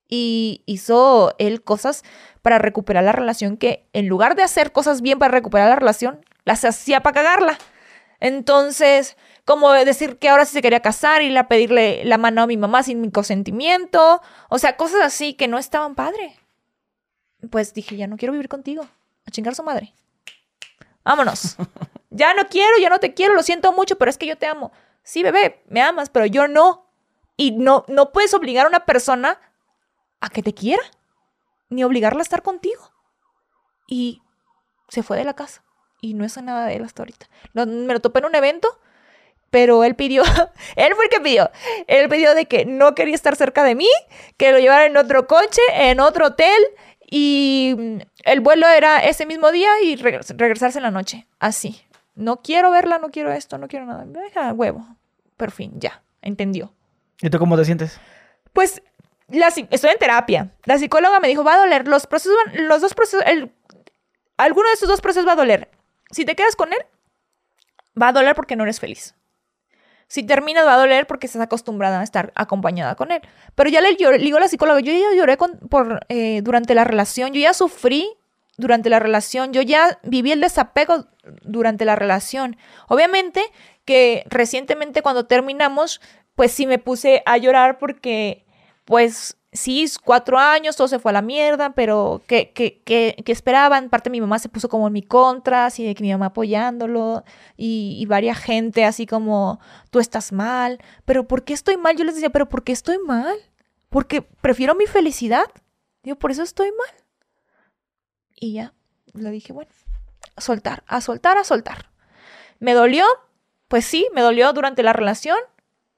Y hizo él cosas para recuperar la relación que en lugar de hacer cosas bien para recuperar la relación, las hacía para cagarla. Entonces, como decir que ahora sí se quería casar y a pedirle la mano a mi mamá sin mi consentimiento, o sea, cosas así que no estaban padre. Pues dije, ya no quiero vivir contigo, a chingar su madre. Vámonos. ya no quiero, ya no te quiero, lo siento mucho, pero es que yo te amo. Sí, bebé, me amas, pero yo no. Y no, no puedes obligar a una persona a que te quiera, ni obligarla a estar contigo. Y se fue de la casa y no es nada de él hasta ahorita. me lo topé en un evento, pero él pidió, él fue el que pidió, él pidió de que no quería estar cerca de mí, que lo llevara en otro coche, en otro hotel, y mm, el vuelo era ese mismo día y regresarse en la noche, así. No quiero verla, no quiero esto, no quiero nada. Me deja huevo. Por fin, ya, entendió. ¿Y tú cómo te sientes? Pues la, estoy en terapia. La psicóloga me dijo, va a doler. Los procesos, los dos procesos, el, alguno de estos dos procesos va a doler. Si te quedas con él, va a doler porque no eres feliz. Si terminas, va a doler porque estás acostumbrada a estar acompañada con él. Pero ya le, digo a la psicóloga, yo ya lloré por, eh, durante la relación, yo ya sufrí durante la relación, yo ya viví el desapego durante la relación. Obviamente que recientemente cuando terminamos, pues sí me puse a llorar porque pues sí, cuatro años, todo se fue a la mierda, pero ¿qué, qué, qué, esperaban? Parte de mi mamá se puso como en mi contra, así de que mi mamá apoyándolo y, y gente así como, tú estás mal, pero ¿por qué estoy mal? Yo les decía, pero ¿por qué estoy mal? Porque prefiero mi felicidad. Digo, por eso estoy mal. Y ya, le dije, bueno, a soltar, a soltar, a soltar. ¿Me dolió? Pues sí, me dolió durante la relación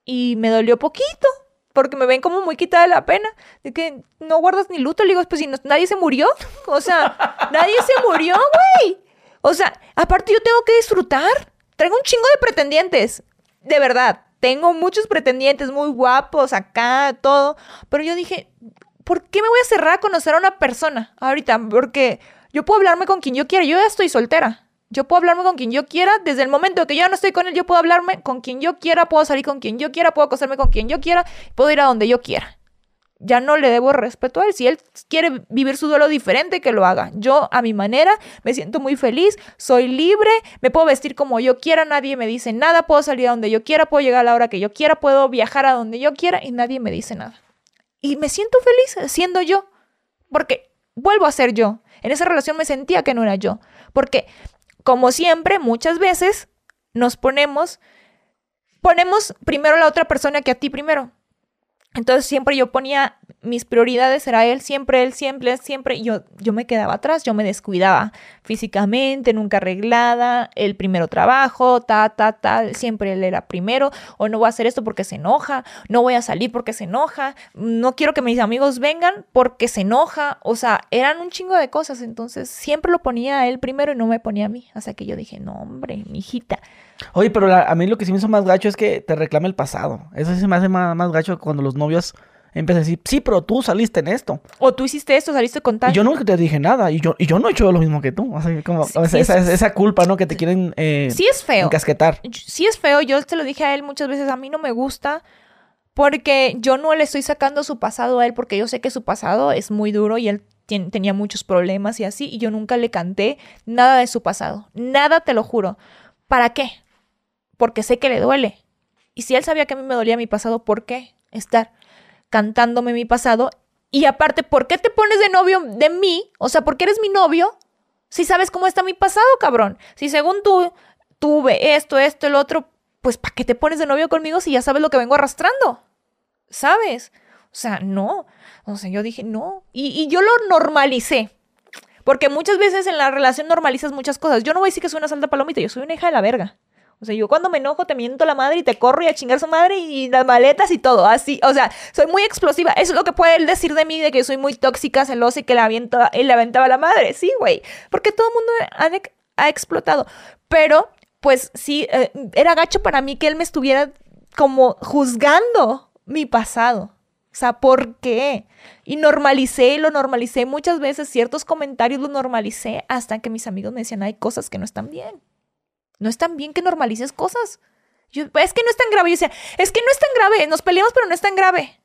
y me dolió poquito, porque me ven como muy quitada la pena, de que no guardas ni luto. Le digo, pues si nadie se murió, o sea, nadie se murió, güey. O sea, aparte yo tengo que disfrutar. Traigo un chingo de pretendientes, de verdad. Tengo muchos pretendientes muy guapos acá, todo. Pero yo dije, ¿por qué me voy a cerrar a conocer a una persona ahorita? Porque yo puedo hablarme con quien yo quiera. Yo ya estoy soltera. Yo puedo hablarme con quien yo quiera. Desde el momento que yo no estoy con él, yo puedo hablarme con quien yo quiera, puedo salir con quien yo quiera, puedo acostarme con quien yo quiera, puedo ir a donde yo quiera. Ya no le debo respeto a él. Si él quiere vivir su duelo diferente, que lo haga. Yo, a mi manera, me siento muy feliz, soy libre, me puedo vestir como yo quiera, nadie me dice nada, puedo salir a donde yo quiera, puedo llegar a la hora que yo quiera, puedo viajar a donde yo quiera y nadie me dice nada. Y me siento feliz siendo yo. Porque vuelvo a ser yo. En esa relación me sentía que no era yo. Porque, como siempre, muchas veces nos ponemos, ponemos primero a la otra persona que a ti primero. Entonces siempre yo ponía mis prioridades, era él, siempre él, siempre, siempre. Yo, yo me quedaba atrás, yo me descuidaba físicamente, nunca arreglada, el primero trabajo, ta, ta, ta, siempre él era primero, o no voy a hacer esto porque se enoja, no voy a salir porque se enoja, no quiero que mis amigos vengan porque se enoja, o sea, eran un chingo de cosas, entonces siempre lo ponía a él primero y no me ponía a mí, hasta que yo dije, no hombre, mi hijita. Oye, pero la- a mí lo que sí me hizo más gacho es que te reclama el pasado. Eso sí se me hace más, más gacho cuando los novios empiezan a decir, sí, pero tú saliste en esto. O tú hiciste esto, saliste con tal. Y yo nunca te dije nada. Y yo, y yo no he hecho lo mismo que tú. O sea, como, Sí, esa, es- esa culpa, ¿no? Que te quieren eh, sí es feo. encasquetar. sí es feo, yo te lo dije a él muchas veces, a mí no me gusta porque yo no le estoy sacando su pasado a él porque yo sé que su pasado es muy duro y él tenía muchos problemas y así y yo nunca le canté nada de su pasado, nada te lo juro. ¿Para qué? Porque sé que le duele. Y si él sabía que a mí me dolía mi pasado, ¿por qué estar cantándome mi pasado? Y aparte, ¿por qué te pones de novio de mí? O sea, ¿por qué eres mi novio? Si sabes cómo está mi pasado, cabrón. Si según tú tuve esto, esto, el otro, pues ¿para qué te pones de novio conmigo si ya sabes lo que vengo arrastrando? ¿Sabes? O sea, no. O sea, yo dije, no. Y, y yo lo normalicé. Porque muchas veces en la relación normalizas muchas cosas. Yo no voy a decir que soy una santa palomita, yo soy una hija de la verga. O sea, yo cuando me enojo te miento la madre y te corro y a chingar su madre y las maletas y todo, así. O sea, soy muy explosiva. Eso es lo que puede él decir de mí, de que soy muy tóxica, celosa y que le, aviento, él le aventaba la madre. Sí, güey. Porque todo el mundo ha, ha explotado. Pero, pues sí, eh, era gacho para mí que él me estuviera como juzgando mi pasado. O sea, ¿por qué? Y normalicé, lo normalicé muchas veces, ciertos comentarios los normalicé hasta que mis amigos me decían, hay cosas que no están bien. No es tan bien que normalices cosas. Yo, es que no es tan grave. Yo decía, es que no es tan grave. Nos peleamos, pero no es tan grave.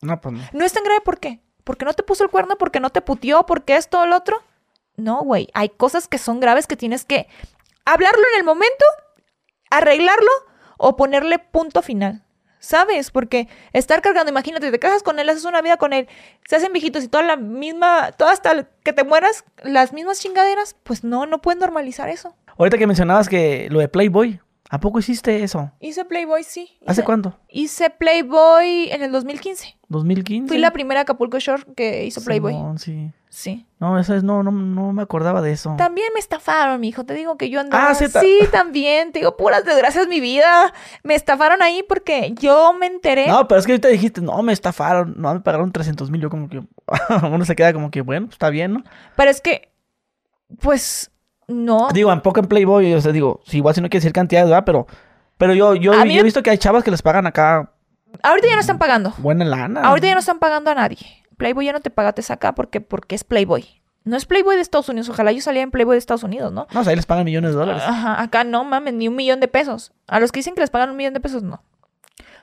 No, pues no. No es tan grave, ¿por qué? ¿Porque no te puso el cuerno? ¿Porque no te putió? ¿Porque esto o el otro? No, güey. Hay cosas que son graves que tienes que hablarlo en el momento, arreglarlo o ponerle punto final. ¿Sabes? Porque estar cargando, imagínate, te casas con él, haces una vida con él, se hacen viejitos y toda la misma, toda hasta que te mueras, las mismas chingaderas, pues no, no puedes normalizar eso. Ahorita que mencionabas que lo de Playboy, ¿a poco hiciste eso? Hice Playboy, sí. ¿Hace cuánto? Hice Playboy en el 2015. ¿2015? Fui la primera Acapulco Shore que hizo Playboy. Simón, sí. Sí. No, eso es, no, no, no me acordaba de eso. También me estafaron, mijo. Te digo que yo andaba. Ah, sí, sí, también. Te digo, puras desgracias mi vida. Me estafaron ahí porque yo me enteré. No, pero es que ahorita dijiste, no, me estafaron, no, me pagaron 300 mil. Yo como que, uno se queda como que, bueno, pues, está bien, ¿no? Pero es que, pues, no. Digo, un poco en Playboy, o sea, digo, si igual si no quiere decir cantidades, ¿verdad? Pero, pero yo, yo, yo he visto que hay chavas que les pagan acá Ahorita ya no están pagando. buena lana. Ahorita ya no están pagando a nadie. Playboy ya no te pagates acá porque, porque es Playboy. No es Playboy de Estados Unidos. Ojalá yo saliera en Playboy de Estados Unidos, ¿no? No, o sea, ahí les pagan millones de dólares. Ajá, acá no mames, ni un millón de pesos. A los que dicen que les pagan un millón de pesos, no.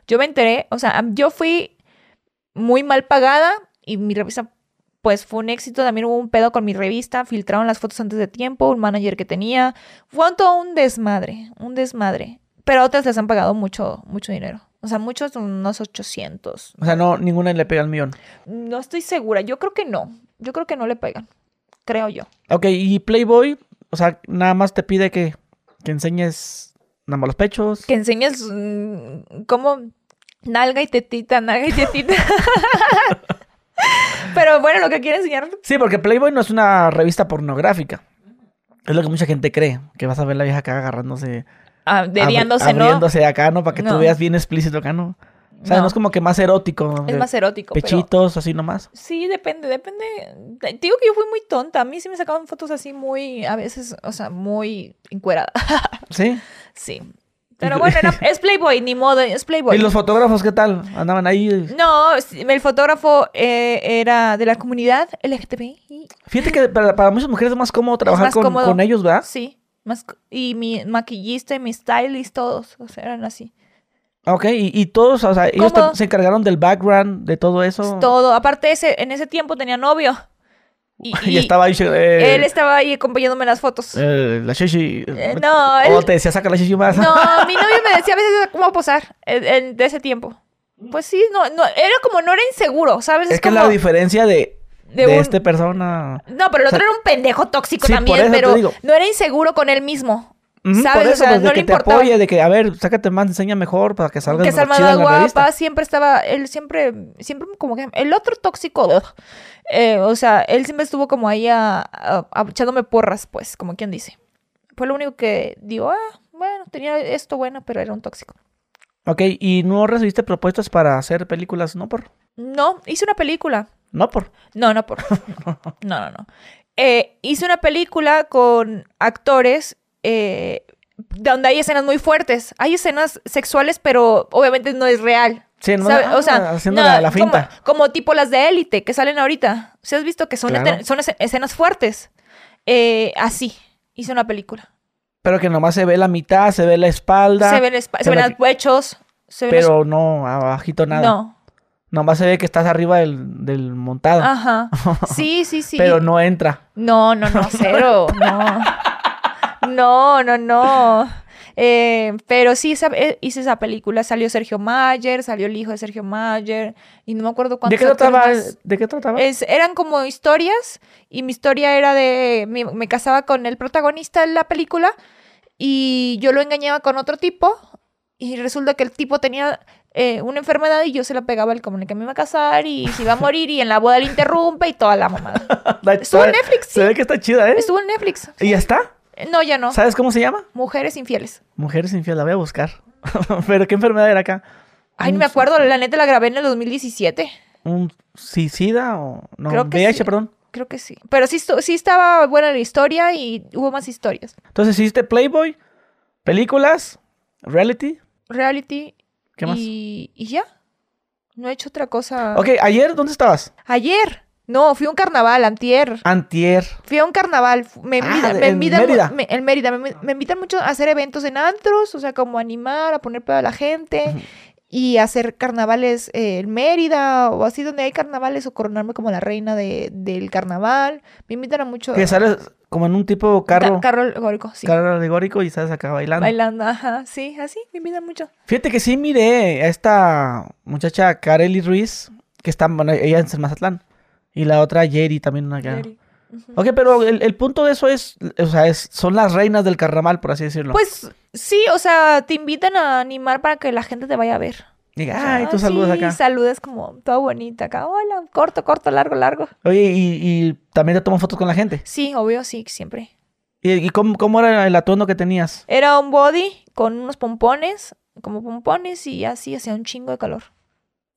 Yo me enteré, o sea, yo fui muy mal pagada y mi revista, pues fue un éxito. También hubo un pedo con mi revista, filtraron las fotos antes de tiempo, un manager que tenía. Fue todo un desmadre, un desmadre. Pero a otras les han pagado mucho, mucho dinero. O sea, muchos, unos 800. O sea, no, ninguna le pega el millón. No estoy segura, yo creo que no. Yo creo que no le pegan, creo yo. Ok, y Playboy, o sea, nada más te pide que, que enseñes nada más los pechos. que enseñes mm, cómo nalga y tetita, nalga y tetita. Pero bueno, lo que quiere enseñar. Sí, porque Playboy no es una revista pornográfica. Es lo que mucha gente cree, que vas a ver la vieja acá agarrándose, ah, dediándose, abri- ¿no? abriéndose acá, ¿no? Para que tú veas bien explícito acá, ¿no? O sea, no, No. es como que más erótico. Es más erótico. pero- Pechitos, así nomás. Sí, depende, depende. Te Digo que yo fui muy tonta. A mí sí me sacaban fotos así muy, a veces, o sea, muy encuerada. Sí. sí. Pero bueno, era- es Playboy, ni modo, es Playboy. ¿Y los fotógrafos qué tal? Andaban ahí. No, el fotógrafo eh, era de la comunidad LGTBI. Fíjate que para, para muchas mujeres es más cómodo trabajar más con, cómodo. con ellos, ¿verdad? Sí. Más, y mi maquillista y mi stylist, todos, o sea, eran así. Ok, y, y todos, o sea, ellos se encargaron del background, de todo eso. Todo. Aparte, ese, en ese tiempo tenía novio. Y, Y, y estaba ahí. eh, él estaba ahí acompañándome en las fotos. eh, la shishi. Eh, no, O él- te decía, saca la shishi más. No, mi novio me decía a veces cómo posar de ese tiempo. Pues sí, no, no, era como no era inseguro, ¿sabes? Es, que como, la diferencia de, de de, un- esta persona. No, pero el o sea, otro era un pendejo tóxico sí, también, pero no era inseguro con él mismo. ¿Sabes? Por O sea, pues, de no que le te importaba. apoye, de que, a ver, sácate más, enseña mejor para que salgas que en la guapa, revista. siempre estaba, él siempre, siempre como que, el otro tóxico, eh, o sea, él siempre estuvo como ahí a, a- a- echándome porras, pues, como quien dice. Fue lo único que digo, ah, bueno, tenía esto bueno, pero era un tóxico. Ok, ¿y no recibiste propuestas para hacer películas? No por. No, hice una película. No por. No, no, por. No, no, no. Eh, hice una película con actores eh, donde hay escenas muy fuertes. Hay escenas sexuales, pero obviamente no es real. Sí, no, ah, o sea, haciendo no, la, la como- finta. Como, tipo las de élite que salen ahorita. ¿Se has visto que son, Claro. escenas fuertes? Eh, así, hice una película. Pero que nomás se ve la mitad, se ve la espalda. Se ven, espa- se pero ven los que- pechos. Se los- Pero no, abajito nada. No. Nomás se ve que estás arriba del, del montado. Ajá. Sí, sí, sí. Pero no entra. No, no, no, cero. No. No, no, no. Eh, pero sí esa- eh, hice esa película. Salió Sergio Mayer, salió el hijo de Sergio Mayer. Y no me acuerdo ¿De cuántos qué trataba? ¿De qué trataba? Es- eran como historias. Y mi historia era de. Me, me casaba con el protagonista de la película. Y yo lo engañaba con otro tipo. Y resulta que el tipo tenía eh, una enfermedad y yo se la pegaba al el que me iba a casar y se iba a morir y en la boda le interrumpe y toda la mamada. Estuvo en Netflix, Se ve que está chida, ¿eh? Estuvo en Netflix. ¿Y ya está? Eh, No, ya no. ¿Sabes cómo se llama? Mujeres infieles. Mujeres infieles, la voy a buscar. Pero ¿qué enfermedad era acá? Ay, no me acuerdo, la neta la grabé en el 2017. ¿Un suicida o no? Creo que VIH, sí. perdón. Creo que sí. Pero sí, sí estaba buena la historia y hubo más historias. Entonces hiciste Playboy, películas, reality. Reality. ¿Qué más? Y, y ya. No he hecho otra cosa. Ok, ayer, ¿dónde estabas? Ayer. No, fui a un carnaval, antier. Antier. Fui a un carnaval. Me Ah, invitan, de- me en invitan Mérida. me- en Mérida. Me, me invitan mucho a hacer eventos en antros, o sea, como animar, a poner pedo a la gente. Y hacer carnavales eh, en Mérida o así donde hay carnavales o coronarme como la reina de, del carnaval. Me invitan a mucho. Que sales como en un tipo carro, Ca- carro alegórico, sí. carro alegórico y estás acá bailando. Bailando, ajá, sí, así, me invitan mucho. Fíjate que sí miré a esta muchacha Kareli Ruiz, que está, bueno, ella es en Mazatlán. Y la otra Jerry también acá. Jerry. Ujú. Ok, pero el, el punto de eso es, o sea, es, son las reinas del carnaval, por así decirlo. Pues sí, o sea, te invitan a animar para que la gente te vaya a ver. Diga, O sea, ay, tú saludas sí, acá. saludas como toda bonita acá. Hola, corto, corto, largo, largo. Oye, y, y también te toman fotos con la gente. Sí, obvio, sí, siempre. ¿Y, y cómo, cómo era el atuendo que tenías? Era un body con unos pompones, como pompones y así hacía un chingo de calor.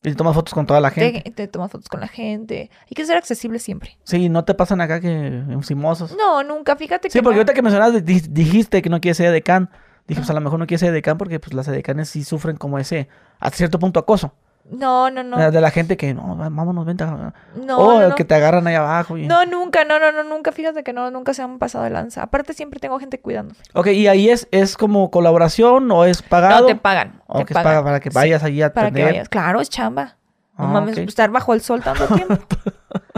Y te tomas fotos con toda la gente. Te, te tomas fotos con la gente. Hay que ser accesible siempre. Sí, no te pasan acá que encimosos. No, nunca, fíjate Sí, que porque no. ahorita que mencionaste, di- dijiste que no quieres ser decán. Dije, pues a lo mejor no quieres ser decán porque pues las decanes sí sufren como ese, a cierto punto, acoso. No, no, no. De- la gente que, no, vámonos, vente. a-". No, o no, no. que te agarran ahí abajo. y- No, nunca, no, no, no, nunca, fíjate que no, nunca se han pasado de lanza. Aparte siempre tengo gente cuidándome. Ok, ¿y ahí es, es como colaboración o es No, pagado? te pagan. ¿O te que es pagan. paga para que Sí, vayas allí a para que vayas. Claro, es chamba. No Ah, mames, ok. estar bajo el sol tanto tiempo.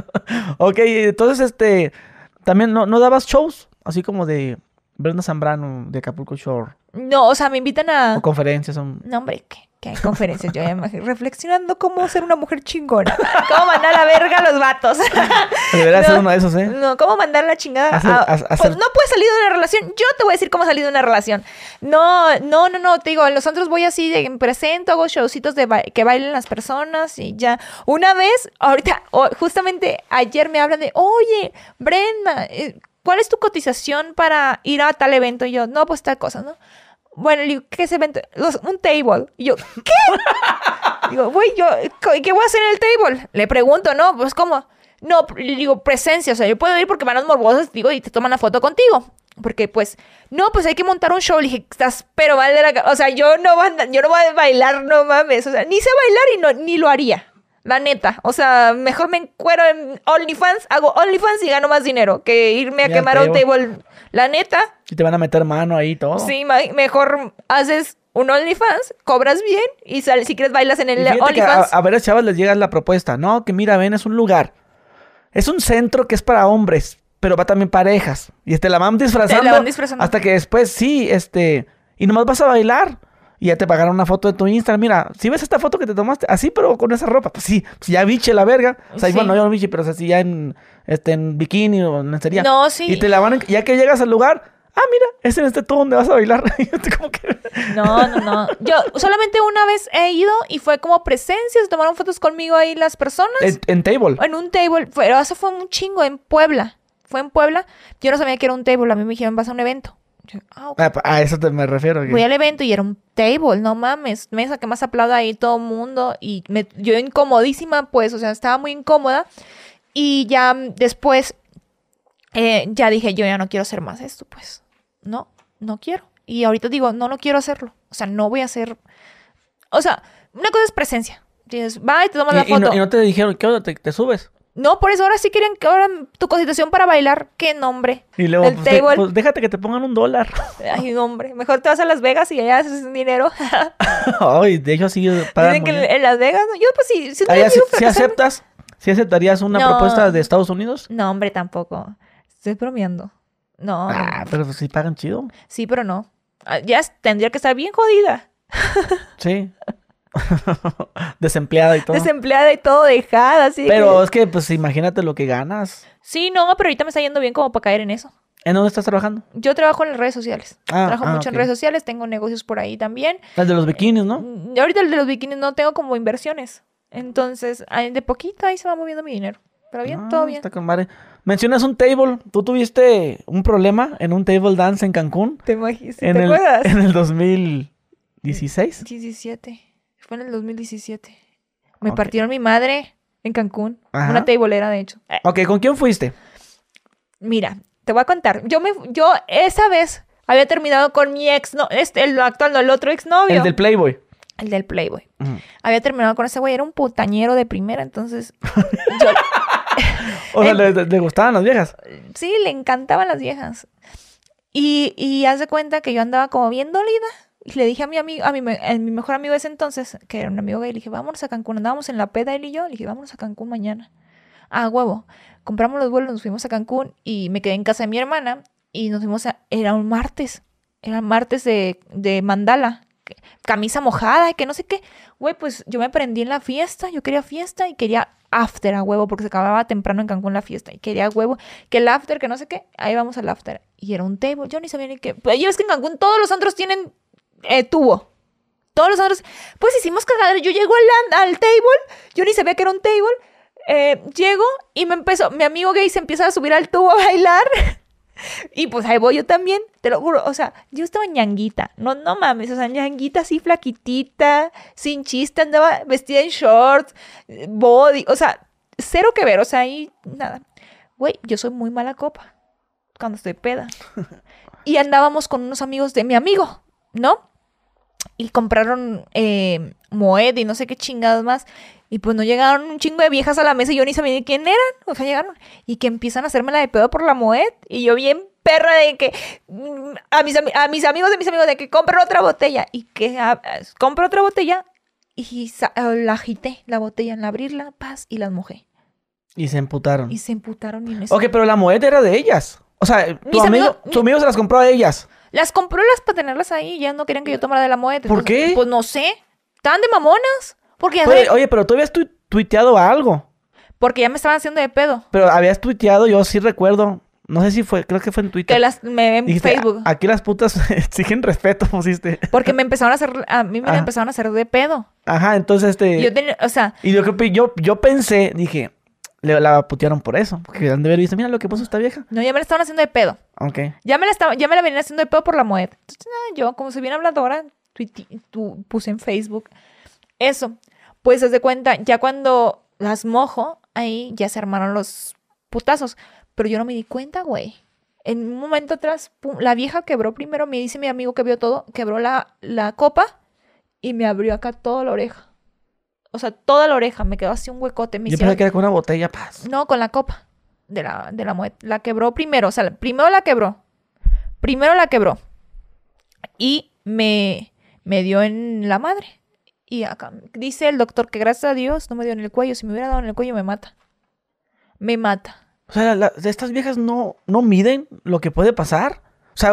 Ok, entonces, este, también no, no dabas shows, así como de Brenda Zambrano, de Acapulco Shore, No, o sea, me invitan a... o conferencias, son... No, hombre, ¿qué, qué hay conferencias? Yo ya me imagino, reflexionando cómo ser una mujer chingona. Cómo mandar a la verga a los vatos. Debería No. ser uno de esos, ¿eh? No, ¿cómo mandar la chingada? Hacer- a- pues hacer- no puedes salir de una relación. Yo te voy a decir cómo salir de una relación. No, no, no, no. Te digo, en los antros voy así, de, me presento, hago showcitos de ba- que bailen las personas y ya. Una vez, ahorita, justamente ayer me hablan de, oye, Brenda, eh, ¿cuál es tu cotización para ir a tal evento? Y yo, no, pues tal cosa, ¿no? Bueno, le digo, ¿qué evento? Los- un table. Y yo, ¿qué? Digo, güey, yo, ¿qué voy a hacer en el table? Le pregunto, ¿no? Pues, ¿cómo? No, le digo, presencia, o sea, yo puedo ir porque van los morbosos, digo, y te toman la foto contigo. Porque, pues, no, pues hay que montar un show. Le dije, estás pero mal de la ca-". O sea, yo no, yo no voy a bailar, no mames. O sea, ni sé bailar y no, ni lo haría. La neta. O sea, mejor me encuero en OnlyFans, hago OnlyFans y gano más dinero que irme a quemar a un table. La neta, Y te van a meter mano ahí y todo. Sí, mejor haces un OnlyFans, cobras bien y sal- si quieres bailas en el a, OnlyFans. a varias chavas les llega la propuesta, no, que mira, ven, es un lugar. Es un centro que es para hombres, pero va también parejas. Y este la van disfrazando. van disfrazando. Hasta que después, sí, este, y nomás vas a bailar. Y ya te pagaron una foto de tu Instagram. Mira, si ves esta foto que te tomaste, así, pero con esa ropa. Pues sí, pues ya biche la verga. O sea, Sí. bueno, yo no biche, pero o sea, sí ya en, este, en bikini o en lencería. No, sí. Y te la van, a- ya que llegas al lugar, ah, mira, es en este todo donde vas a bailar. Como que... No, no, no. Yo solamente una vez he ido y fue como presencia, se tomaron fotos conmigo ahí las personas. En, en table. En un table, pero eso fue un chingo en Puebla. Fue en Puebla. Yo no sabía que era un table, a mí me dijeron, vas a un evento. Yo, ah. Ah, a eso te me refiero. Voy al evento y era un table, no mames. Mesa que más aplauda ahí todo el mundo. Y me, yo incomodísima, pues, o sea, estaba muy incómoda. Y ya después, eh, ya dije, yo ya no quiero hacer más esto, pues. No, no quiero. Y ahorita digo, no, no quiero hacerlo. O sea, no voy a hacer. O sea, una cosa es presencia. Dices, va y te tomas la Y, y no, foto. y no te dijeron, ¿qué onda? ¿Te, te subes? No, por eso ahora sí quieren que ahora tu constitución para bailar. ¿Qué nombre? Y luego, El pues, table. pues, déjate que te pongan un dólar. Ay, nombre. Mejor te vas a Las Vegas y allá haces dinero. Ay, de hecho, sí pagan Dicen muy que bien. en Las Vegas, no, yo pues sí, si Allá, les si, aceptas, si aceptarías una No. propuesta de Estados Unidos. No, hombre, tampoco. Estoy bromeando. No, Ah, pero pues, sí pagan chido. sí, pero no. Ah, Ya tendría que estar bien jodida. Sí. Desempleada y todo. Desempleada y todo, dejada, así. Pero que- es que, pues, imagínate lo que ganas. Sí, no, pero ahorita me está yendo bien como para caer en eso. ¿En dónde estás trabajando? Yo trabajo en las redes sociales. Ah, trabajo ah, mucho ok. en redes sociales, tengo negocios por ahí también. El de los bikinis, ¿no? Mm, Ahorita el de los bikinis no tengo como inversiones. Entonces, de poquito ahí se va moviendo mi dinero. Pero bien, Ah, todo bien. Está con madre. Mencionas un table. ¿Tú tuviste un problema en un table dance en Cancún? ¿Te, imagi- sí, en, ¿te el, acuerdas? en el 2016. 17. Fue en el 2017. Me partieron mi madre en Cancún. Ajá. Una tableera, de hecho. Ok, ¿con quién fuiste? mira, te voy a contar. Yo me, yo esa vez había terminado con mi ex, no, este, el actual, no, el otro exnovio. El del Playboy. El del Playboy. Había terminado con ese güey, era un putañero de primera, entonces yo, O sea, le, le gustaban las viejas. sí, le encantaban las viejas. Y, y haz de cuenta que yo andaba como bien dolida. Le dije a mi amigo, a mi, a mi mejor amigo de ese entonces, que era un amigo gay, le dije, vámonos a Cancún. Andábamos en la peda él y yo. Le dije, vámonos a Cancún mañana. Ah, huevo. Compramos los vuelos, nos fuimos a Cancún y me quedé en casa de mi hermana. Y nos fuimos a. Era un martes. Era martes de, de mandala. Camisa mojada que no sé qué. Güey, pues yo me prendí en la fiesta. Yo quería fiesta y quería after a huevo porque se acababa temprano en Cancún la fiesta. Y quería huevo. Que el after, que no sé qué. Ahí vamos al after. Y era un table. Yo ni sabía ni qué. Pues ya ves que en Cancún todos los antros tienen eh, tubo. Todos los antros. Pues hicimos cagadero. Yo llego al, al table. Yo ni sabía que era un table. Eh, llego y me empezó. Mi amigo gay se empieza a subir al tubo a bailar. Y pues ahí voy yo también, te lo juro. O sea, yo estaba ñanguita. No, no mames. O sea, ñanguita así flaquitita, sin chiste, andaba vestida en shorts, body. O sea, cero que ver. O sea, ahí nada. Güey, yo soy muy mala copa cuando estoy peda. Y andábamos con unos amigos de mi amigo, ¿no? Y compraron eh, Moed y no sé qué chingados más. Y pues no llegaron un chingo de viejas a la mesa y yo ni sabía ni quién eran. O sea, llegaron. Y que empiezan a hacerme la de pedo por la Moed. Y yo bien perra de que mm, a mis, a mis amigos de mis amigos de que compren otra botella. Y que ah, ah, compro otra botella. Y ah, la agité, la botella, en abrirla, paz, y las mojé. Y se emputaron. Y se emputaron y eso. Ok, pero la moneda era de ellas. O sea, tu Mis amigo, amigos- tu amigo se las compró a ellas. Las compró las para tenerlas ahí. Ya no querían que yo tomara de la Moed. ¿Por qué? Pues no sé. Estaban de mamonas. Porque ya, Oye, oye, pero tú habías tu- tuiteado algo. porque ya me estaban haciendo de pedo. Pero habías tuiteado, yo sí recuerdo. No sé si fue, creo que fue en Twitter. Que las me en Dijiste, Facebook. "A- aquí las putas exigen respeto, pusiste. Porque me empezaron a hacer, a mí me Ajá. empezaron a hacer de pedo. Ajá, entonces este. Yo tenía, o sea, Y yo, creo que yo, yo pensé, dije, le, la putearon por eso. Porque han de haber visto, mira lo que puso esta vieja. no, ya me la estaban haciendo de pedo. Ok. Ya me la estaba, ya me la venían haciendo de pedo por la moed. Entonces, ah, yo, como soy bien habladora, tuiti- tu- puse en Facebook eso. Pues haz de cuenta, ya cuando las mojo, ahí ya se armaron los putazos. Pero yo no me di cuenta, güey. En un momento atrás, pum, la vieja quebró primero, me dice mi amigo que vio todo, quebró la, la copa y me abrió acá toda la oreja. O sea, toda la oreja, me quedó así un huecote. Me Yo hicieron- pensé que era con una botella, paz. no, con la copa de la, de la muet. La quebró primero. O sea, primero la quebró. Primero la quebró. Y me, me dio en la madre. Y acá dice el doctor que gracias a Dios no me dio en el cuello. Si me hubiera dado en el cuello, me mata. Me mata. O sea, la- estas viejas no, no miden lo que puede pasar. O sea,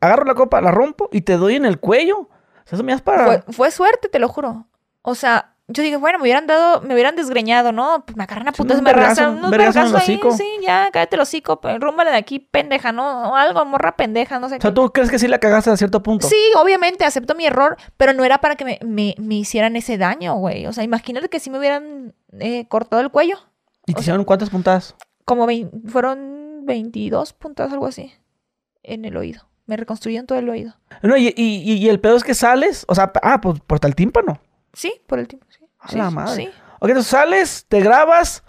agarro la copa, la rompo y te doy en el cuello. O sea, eso me das para... Fue, fue suerte, te lo juro. O sea, yo dije, bueno, me hubieran dado, me hubieran desgreñado, ¿no? Pues me agarran a Sí, putas, un me arrasan, el vergazos ahí, sí, ya, cállate el hocico, rúmbale de aquí, pendeja, ¿no? O algo, morra pendeja, no sé O sea, qué. ¿tú crees que sí la cagaste a cierto punto? Sí, obviamente, acepto mi error, pero no era para que me, me, me hicieran ese daño, güey. O sea, imagínate que si me hubieran eh, cortado el cuello. ¿Y te o hicieron cuántas puntadas? Como vein- fueron 22 puntas, algo así, en el oído. Me reconstruyeron todo el oído. No, y, y, y el pedo es que sales, o sea, ah, pues por el tímpano. Sí, por el sí. A Sí, la sí, madre. sí. Ok, entonces sales, te grabas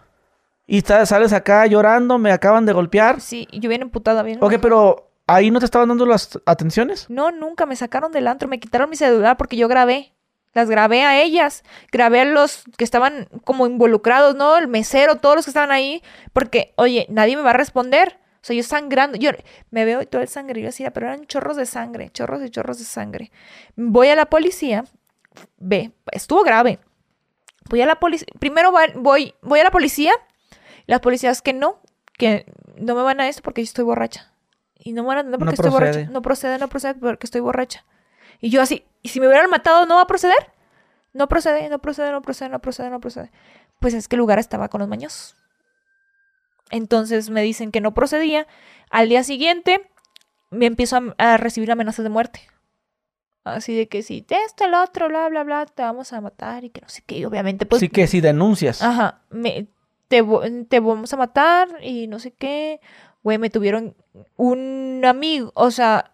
y sales acá llorando, me acaban de golpear. Sí, yo bien emputada, bien. Ok, pero ahí no te estaban dando las atenciones. No, nunca me sacaron del antro, me quitaron mi celular porque yo grabé. Las grabé a ellas, grabé a los que estaban como involucrados, ¿no? El mesero, todos los que estaban ahí, porque, oye, nadie me va a responder. O sea, yo sangrando, yo me veo y todo el sangre, yo decía, pero eran chorros de sangre, chorros y chorros de sangre. Voy a la policía, ve, estuvo grave. Voy a la policía, primero voy, voy a la policía, las policías que no, que no me van a esto porque yo estoy borracha. Y no me van a atender No porque estoy procede. borracha. No procede, no procede porque estoy borracha. Y yo así, ¿y si me hubieran matado no va a proceder? No procede, no procede, no procede, no procede, no procede. Pues es que el lugar estaba con los mañosos. Entonces me dicen que no procedía. Al día siguiente me empiezo a, a recibir amenazas de muerte. Así de que si esto, el otro, bla, bla, bla, te vamos a matar y que no sé qué. Y obviamente, pues. sí que sí denuncias. Ajá, me, te, te vamos a matar y no sé qué. Güey, me tuvieron un amigo, o sea,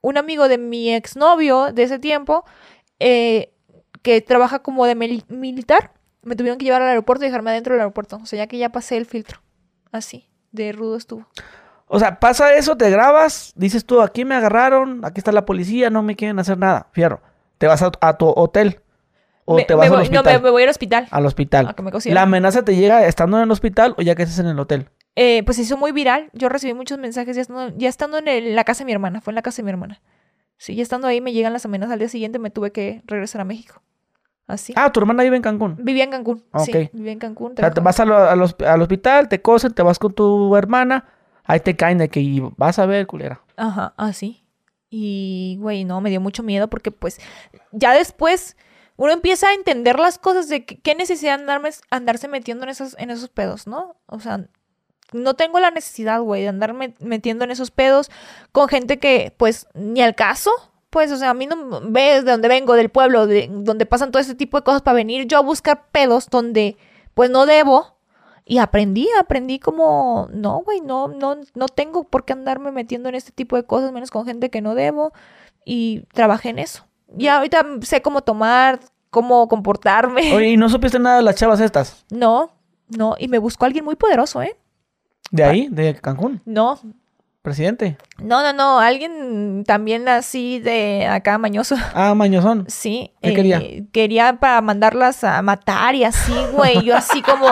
un amigo de mi exnovio de ese tiempo, eh, que trabaja como de mili- militar, me tuvieron que llevar al aeropuerto y dejarme adentro del aeropuerto. O sea, ya que ya pasé el filtro. Así, de rudo estuvo. O sea, pasa eso, te grabas, dices tú, aquí me agarraron, aquí está la policía, no me quieren hacer nada. Fierro. Te vas a, a tu hotel. O Me- te vas al voy- no, hospital. me, me voy al hospital. Al hospital. A que me cosieran. ¿La amenaza te llega estando en el hospital o ya que estés en el hotel? Eh, pues se hizo muy viral. Yo recibí muchos mensajes ya estando, ya estando en el- la casa de mi hermana. Fue en la casa de mi hermana. Sí, ya estando ahí me llegan las amenazas. Al día siguiente me tuve que regresar a México. Así. Ah, tu hermana vive en Cancún. Vivía en Cancún. Sí, Ok. vivía en Cancún. O sea, te vas al, al hospital, te cosen, te vas con tu hermana, ahí te caen de que vas a ver, culera. Ajá, así. Y, güey, no, me dio mucho miedo porque, pues, ya después uno empieza a entender las cosas de que- qué necesidad andarme, andarse metiendo en esos, en esos pedos, ¿no? O sea, no tengo la necesidad, güey, de andarme metiendo en esos pedos con gente que, pues, ni al caso. Pues, o sea, a mí no ves de donde vengo, del pueblo, de donde pasan todo ese tipo de cosas para venir yo a buscar pedos donde, pues, no debo. Y aprendí, aprendí como, no, güey, no, no, no tengo por qué andarme metiendo en este tipo de cosas, menos con gente que no debo. Y trabajé en eso. Y ahorita sé cómo tomar, cómo comportarme. Oye, ¿y no supiste nada de las chavas estas? No, no, y me buscó alguien muy poderoso, ¿eh? De ahí, de Cancún, No, presidente. no, no, no, alguien también así de acá mañoso. Ah, mañozón. Sí. ¿Qué quería? Quería para mandarlas a matar y así, güey. Yo así como,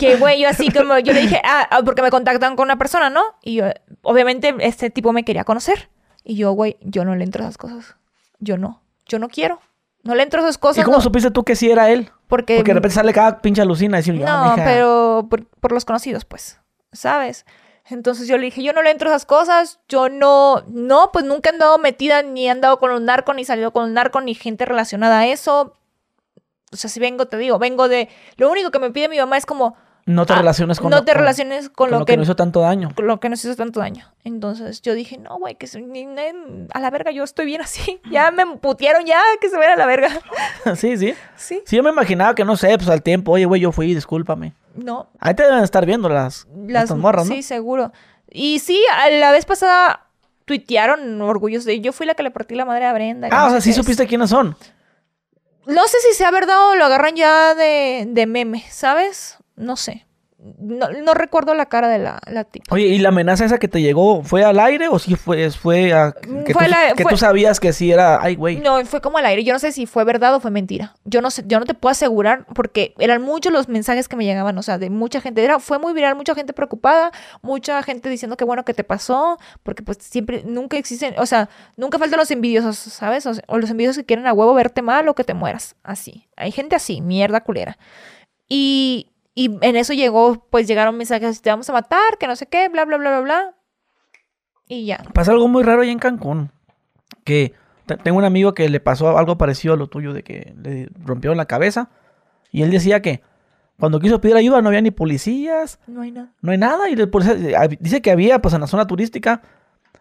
que güey, yo así como, yo le dije, ah, ah, porque me contactan con una persona, ¿no? Y yo, obviamente, este tipo me quería conocer. Y yo, güey, yo no le entro a esas cosas. Yo no, yo no quiero. No le entro a esas ¿Y cosas. cómo no, supiste tú que sí era él? porque, Porque de repente sale cada pinche alucina y decir, no, pero por, por los conocidos, pues, ¿sabes? Entonces yo le dije, yo no le entro a esas cosas, yo no, no, pues nunca he andado metida, ni he andado con un narco, ni salido con un narco, ni gente relacionada a eso. O sea, si vengo, te digo, vengo de... Lo único que me pide mi mamá es como, No te ah, relaciones con no lo- te con- relaciones con, con lo, que, no hizo tanto daño. con lo que nos hizo tanto daño. Entonces yo dije, no, güey, que se- ni- ni- a la verga, yo estoy bien así. Ya me putearon, ya, que se vaya a la verga. sí, sí. Sí, Sí, yo me imaginaba que no sé, pues al tiempo, oye, güey, yo fui, discúlpame. no, Ahí te deben estar viendo las, Las morras, ¿no? Sí, seguro. Y sí, la vez pasada tuitearon orgullosos de yo fui la que le partí la madre a Brenda. Ah, no o sea, sí supiste quiénes son. No sé si sea verdad o lo agarran ya de, de meme, ¿sabes? No sé. No, no recuerdo la cara de la, la tipa. Oye, ¿y la amenaza esa que te llegó fue al aire o sí fue, fue a, que, Fue tú, la- que fue- tú sabías que sí era, ay, güey? No, fue como al aire. Yo no sé si fue verdad o fue mentira. Yo no sé, yo no te puedo asegurar porque eran muchos los mensajes que me llegaban, o sea, de mucha gente. Era, fue muy viral, mucha gente preocupada, mucha gente diciendo que bueno que te pasó, porque pues siempre, nunca existen, o sea, nunca faltan los envidiosos, ¿sabes? O, o los envidiosos que quieren a huevo verte mal o que te mueras. Así. Hay gente así, mierda culera. Y, y en eso llegó, pues llegaron mensajes, te vamos a matar, que no sé qué, bla, bla, bla, bla, bla. Y ya. Pasa algo muy raro ahí en Cancún. Que Te- Tengo un amigo que le pasó algo parecido a lo tuyo, de que le rompieron la cabeza. Y él decía que cuando quiso pedir ayuda no había ni policías, No hay nada. no hay nada. Y el policía eh, dice que había, pues en la zona turística,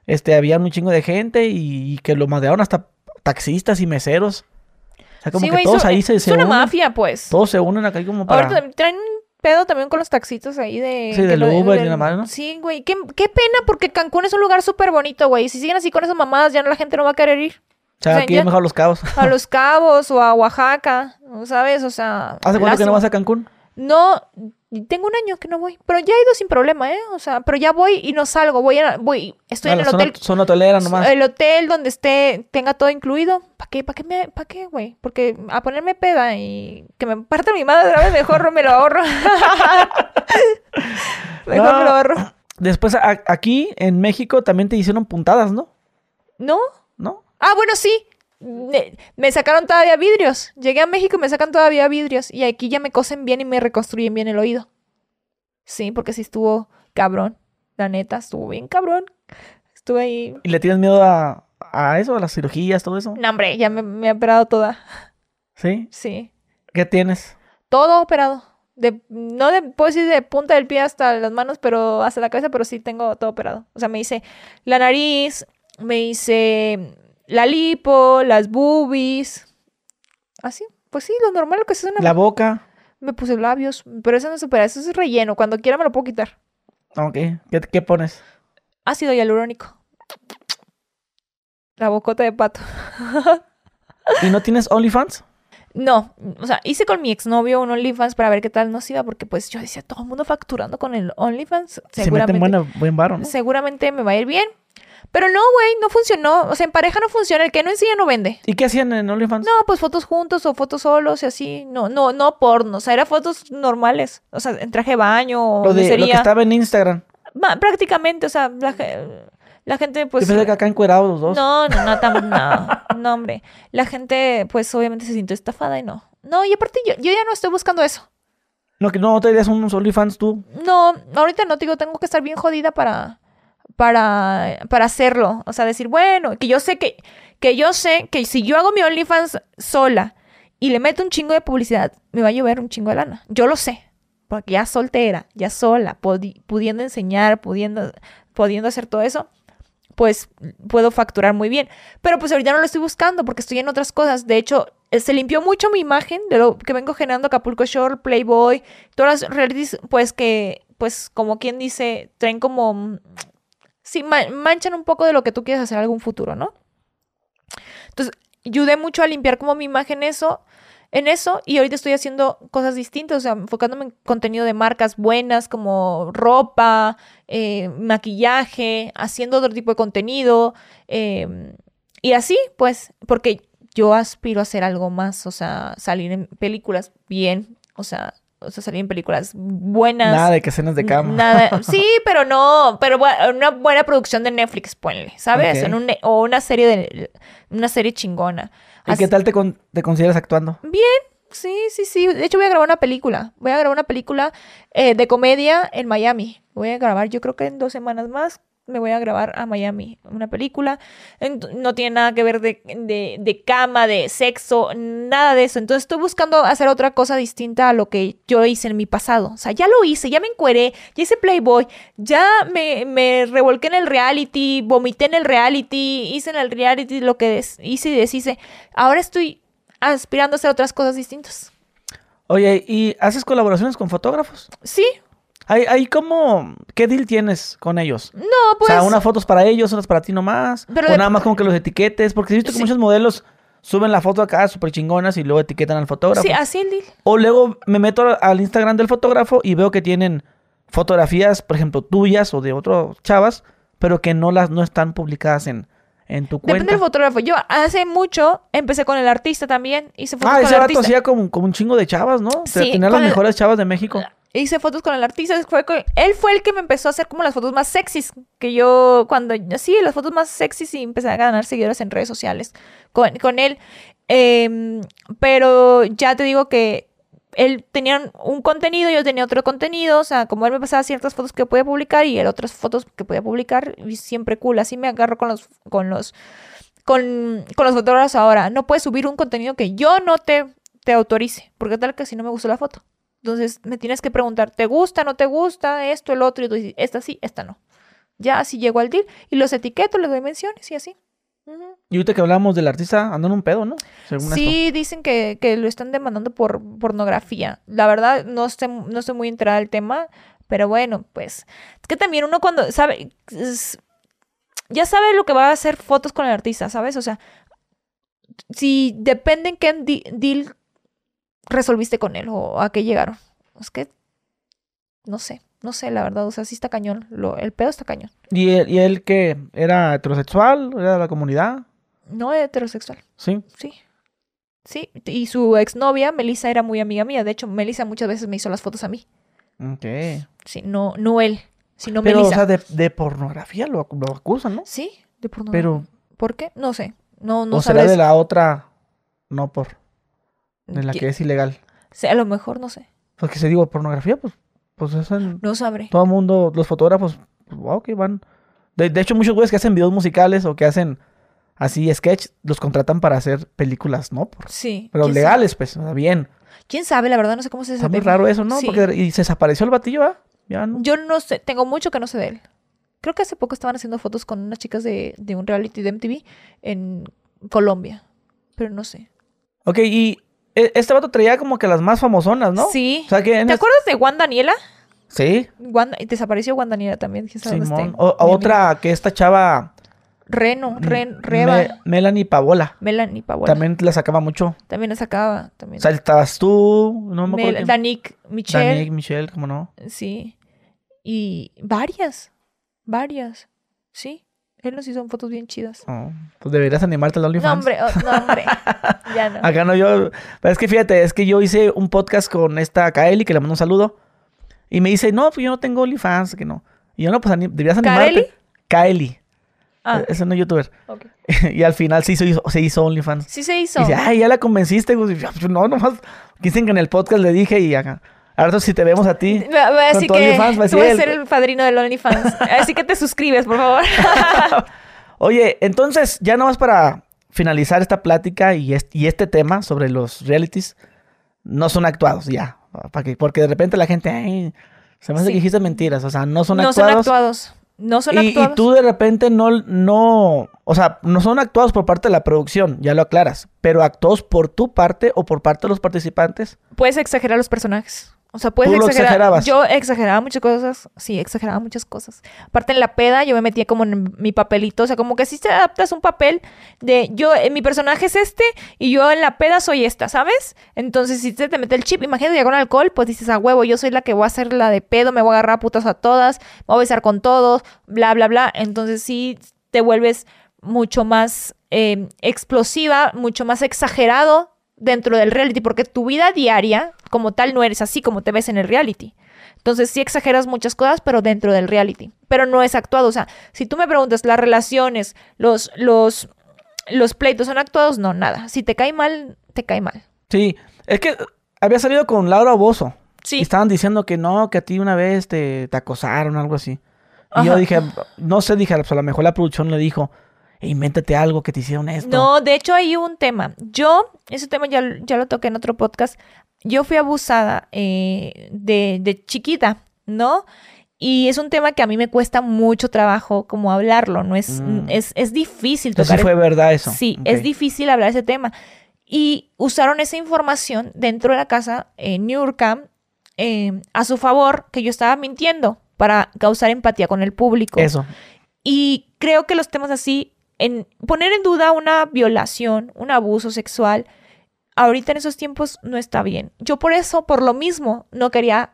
este, había un chingo de gente y, y que lo madrearon hasta taxistas y meseros. O sea, como sí, que güey, todos son- ahí se, es se una unen. mafia, pues. Todos se unen acá como para... Ahorita traen pedo también con los taxitos ahí de... Sí, del lo- Uber y la madre, ¿no? Sí, güey. Qué, qué pena porque Cancún es un lugar súper bonito, güey. Si siguen así con esas mamadas, ya no, la gente no va a querer ir. O sea, o sea, aquí ya- es mejor los cabos. A Los Cabos o a Oaxaca, ¿no ¿sabes? O sea... ¿Hace cuánto que no vas a Cancún? No, tengo un año que no voy, pero ya he ido sin problema, ¿eh? O sea, pero ya voy y no salgo, voy, a, voy, estoy en el hotel, zona hotelera nomás. el hotel donde esté, tenga todo incluido. ¿Para qué? ¿Para qué me, para qué, güey? Porque a ponerme peda y que me parte mi madre otra vez, mejor me lo ahorro. mejor No. me lo ahorro. Después, a- aquí en México también te hicieron puntadas, ¿no? ¿No? ¿No? Ah, bueno, sí. Me, me sacaron todavía vidrios. Llegué a México y me sacan todavía vidrios. Y aquí ya me cosen bien y me reconstruyen bien el oído. Sí, porque sí estuvo cabrón. La neta, estuvo bien cabrón. Estuve ahí. ¿Y le tienes miedo a, a eso, a las cirugías, todo eso? No, hombre, ya me, me he operado toda. ¿Sí? Sí. ¿Qué tienes? Todo operado. De, no de, puedo decir de punta del pie hasta las manos, pero hasta la cabeza, pero sí tengo todo operado. O sea, me hice la nariz, me hice la lipo, las boobies. Así, pues sí, lo normal, lo que se hace una ¿La boca? Me puse labios, pero eso no es supera, eso es relleno. Cuando quiera me lo puedo quitar. Ok. ¿Qué, qué pones? Ácido hialurónico. La bocota de pato. ¿Y no tienes OnlyFans? No, o sea, hice con mi exnovio un OnlyFans para ver qué tal nos iba, porque pues yo decía, todo el mundo facturando con el OnlyFans. Se meten Seguramente, buena, buen varo, ¿no? seguramente me va a ir bien. Pero no, güey, no funcionó. O sea, en pareja no funciona. El que no enseña no vende. ¿Y qué hacían en OnlyFans? No, pues fotos juntos o fotos solos y así. No, no, no porno. O sea, eran fotos normales. O sea, en traje de baño o lo, de, lo que estaba en Instagram. Ma- prácticamente, o sea, la, la gente pues... Yo pensé que acá encuerados los dos. No, no, no, tam- no, no, hombre. La gente pues obviamente se sintió estafada y no. No, y aparte yo, yo ya no estoy buscando eso. No, que no te harías unos OnlyFans tú. No, ahorita no, te digo, tengo que estar bien jodida para, para, para hacerlo. O sea, decir, bueno, que yo sé que, que yo sé que si yo hago mi OnlyFans sola y le meto un chingo de publicidad, me va a llover un chingo de lana. Yo lo sé. Porque ya soltera, ya sola, pudiendo enseñar, pudiendo, pudiendo hacer todo eso, pues puedo facturar muy bien. Pero pues ahorita no lo estoy buscando porque estoy en otras cosas. De hecho, eh, se limpió mucho mi imagen de lo que vengo generando Acapulco Shore, Playboy, todas las realities, pues que, pues como quien dice, traen como, mm, sí, ma- manchan un poco de lo que tú quieres hacer en algún futuro, ¿no? Entonces, ayudé mucho a limpiar como mi imagen eso, en eso, y ahorita estoy haciendo cosas distintas, o sea, enfocándome en contenido de marcas buenas como ropa, eh, maquillaje, haciendo otro tipo de contenido, eh, y así, pues, porque yo aspiro a hacer algo más, o sea, salir en películas bien, o sea, o sea salir en películas buenas. Nada de que escenas de cama. Nada, sí, pero no, pero bu- una buena producción de Netflix, ponle, ¿sabes? En un o una serie de una serie chingona. ¿Y Así- qué tal te, con- te consideras actuando? Sí, sí, sí. De hecho, voy a grabar una película. Voy a grabar una película eh, de comedia en Miami. Voy a grabar, yo creo que en dos semanas más me voy a grabar a Miami una película. No tiene nada que ver de, de, de cama, de sexo, nada de eso. Entonces estoy buscando hacer otra cosa distinta a lo que yo hice en mi pasado. O sea, ya lo hice, ya me encueré, ya hice Playboy, ya me, me revolqué en el reality, vomité en el reality, hice en el reality lo que hice y deshice. Ahora estoy aspirando a hacer otras cosas distintas. Oye, ¿y haces colaboraciones con fotógrafos? Sí, ¿Hay, hay como... ¿Qué deal tienes con ellos? no, o pues. sea, unas fotos para ellos, unas para ti nomás. Pero o de- nada más como que los etiquetes. Porque he visto que Sí. muchos modelos suben la foto acá súper chingonas y luego etiquetan al fotógrafo. Sí, así el deal. O luego me meto al Instagram del fotógrafo y veo que tienen fotografías, por ejemplo, tuyas o de otras chavas, pero que no las no están publicadas en, en tu Depende cuenta. del fotógrafo. Yo hace mucho empecé con el artista también. Hice fotos Ah, con ese el rato artista. hacía como, como un chingo de chavas, ¿no? Sí, Tenía las el- mejores chavas de México. Hice fotos con el artista. Él fue el que me empezó a hacer como las fotos más sexys. Que yo, cuando. Sí, las fotos más sexys y empecé a ganar seguidores en redes sociales con, con él. Em, pero ya te digo que él tenía un contenido, yo tenía otro contenido. O sea, como él me pasaba ciertas fotos que podía publicar y él otras fotos que podía publicar. Y siempre cool. Así me agarro con los. Con los con, con los fotógrafos ahora. No puedes subir un contenido que yo no te, te autorice, porque tal que si no me gustó la foto. Entonces me tienes que preguntar, ¿te gusta, no te gusta, esto, el otro? Y tú dices, esta sí, esta no. Ya así llego al deal y los etiqueto, les doy menciones y así. Y ahorita que hablamos del artista, andan un pedo, ¿no? Según Sí, dicen que, que lo están demandando por pornografía. La verdad, no estoy, no estoy muy enterada del tema, pero bueno, pues. Es que también uno cuando sabe. es- ya sabe lo que va a hacer fotos con el artista, ¿sabes? O sea, si depende en qué deal resolviste con él o a qué llegaron. Es que. No sé, no sé, la verdad. O sea, sí está cañón. Lo, el pedo está cañón. ¿Y él, y él que era heterosexual? ¿Era de la comunidad? No heterosexual. Sí. Sí. Sí, y su exnovia, Melissa, era muy amiga mía. De hecho, Melissa muchas veces me hizo las fotos a mí. Ok. Sí, no, no él, sino Pero, o Melissa. sea, de, de pornografía lo, lo acusan, ¿no? Sí, de pornografía. Pero, ¿Por qué? No sé. No, no o será sabes. de la otra, no por, de la ¿Qué- que es ilegal. sí, a lo mejor no sé. Porque se digo pornografía, pues, pues es en No sabré. todo el mundo, los fotógrafos, pues, wow, que van. De, de hecho, muchos güeyes que hacen videos musicales o que hacen así sketch, los contratan para hacer películas, ¿no? Por- Sí. pero ¿quién legales, pues, o sea, bien. ¿Quién sabe? La verdad no sé cómo se Está muy raro eso, ¿no? Sí. Porque y se desapareció el batillo, ¿ah? Ya no. Yo no sé, tengo mucho que no sé de él. Creo que hace poco estaban haciendo fotos con unas chicas de, de un reality de MTV en Colombia. Pero no sé. Ok, y este vato traía como que las más famosonas, ¿no? Sí. O sea que ¿Te acuerdas de Juan Daniela? Sí, Juan- desapareció Juan Daniela también. ¿Quién sabe dónde Simón. O, amiga. otra que esta chava. Reno, mm, Ren, Reba. Me- Melanie Paola. Melanie Paola. También, También la sacaba mucho. la sacaba. También. O sea, estabas tú, no me acuerdo. Mel-. Danik, Michelle. Danique, Michelle, ¿cómo no? Sí. Y varias. Varias. Sí. Él nos hizo fotos bien chidas. Oh, pues deberías animarte al No, OnlyFans. hombre. oh, no, hombre. ya no. Acá no, yo. Pero es que fíjate, es que yo hice un podcast con esta Kaeli, que le mando un saludo. Y me dice, no, pues yo no tengo OnlyFans, que no. Y yo, no, pues ani- deberías animarte. ¿Kaeli? Kaeli. Ah, Es una youtuber. ok. y al final se hizo, se hizo OnlyFans. Sí se hizo. Y dice, ay, ya la convenciste. Y yo, "Pues no, nomás. Dicen que en el podcast le dije y acá. Ahora si te vemos a ti. Va- va a con decir tu que OnlyFans, va a tú vas a ser el- padrino del OnlyFans. Así que te suscribes, por favor. Oye, entonces, ya nomás para finalizar esta plática y este, y este tema sobre los realities, no son actuados, ya. ¿Para qué? Porque de repente la gente, ay, se me hace Sí. que dijiste mentiras, o sea, no son no son actuados. actuados. No son y, y actuados. tú de repente no, no, o sea, no son actuados por parte de la producción, ya lo aclaras, pero actuados por tu parte o por parte de los participantes. Puedes exagerar los personajes. O sea, puedes Tú lo exagerar. exagerabas. Yo exageraba muchas cosas. Sí, exageraba muchas cosas. Aparte en la peda, yo me metía como en mi papelito. O sea, como que si te adaptas un papel de yo, eh, mi personaje es este y yo en la peda soy esta, ¿sabes? Entonces, si te, te mete el chip, imagínate ya con alcohol, pues dices a huevo, yo soy la que voy a hacer la de pedo, me voy a agarrar a putas a todas, me voy a besar con todos, bla, bla, bla. Entonces, sí te vuelves mucho más eh, explosiva, mucho más exagerado dentro del reality, porque tu vida diaria, como tal, no eres así como te ves en el reality. Entonces sí exageras muchas cosas, pero dentro del reality. Pero no es actuado. O sea, si tú me preguntas, las relaciones, los, los, los pleitos son actuados, no, nada. Si te cae mal, te cae mal. Sí, es que había salido con Laura Bozo. Sí. Y estaban diciendo que no, que a ti una vez te, te acosaron o algo así. Y yo dije, no sé, dije, pues a lo mejor la producción le dijo, invéntate algo que te hicieron esto. No, de hecho hay un tema. Yo, ese tema ya, ya lo toqué en otro podcast. Yo fui abusada eh, de, de chiquita, ¿no? Y es un tema que a mí me cuesta mucho trabajo como hablarlo, ¿no? Es, Mm. es, es difícil Entonces tocar. sí fue verdad eso. Sí, es difícil hablar ese tema. Y usaron esa información dentro de la casa en Newcam eh, a su favor, que yo estaba mintiendo para causar empatía con el público. Eso. Y creo que los temas así, en poner en duda una violación, un abuso sexual, ahorita en esos tiempos no está bien. Yo por eso, por lo mismo, no quería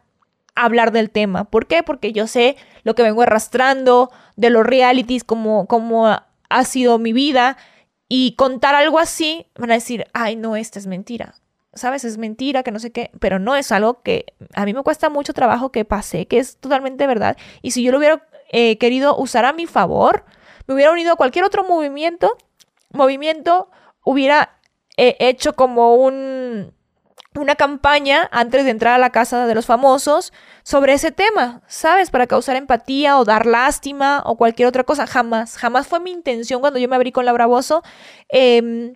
hablar del tema. ¿Por qué? Porque yo sé lo que vengo arrastrando de los realities, como, como ha sido mi vida. Y contar algo así, van a decir, ay, no, esta es mentira. ¿Sabes? Es mentira, que no sé qué. Pero no es algo que a mí me cuesta mucho trabajo que pase, que es totalmente verdad. Y si yo lo hubiera eh, querido usar a mi favor, me hubiera unido a cualquier otro movimiento, movimiento, hubiera eh, hecho como un, una campaña antes de entrar a la casa de los famosos sobre ese tema, ¿sabes? Para causar empatía o dar lástima o cualquier otra cosa. Jamás, jamás fue mi intención cuando yo me abrí con Laura Bozo. em,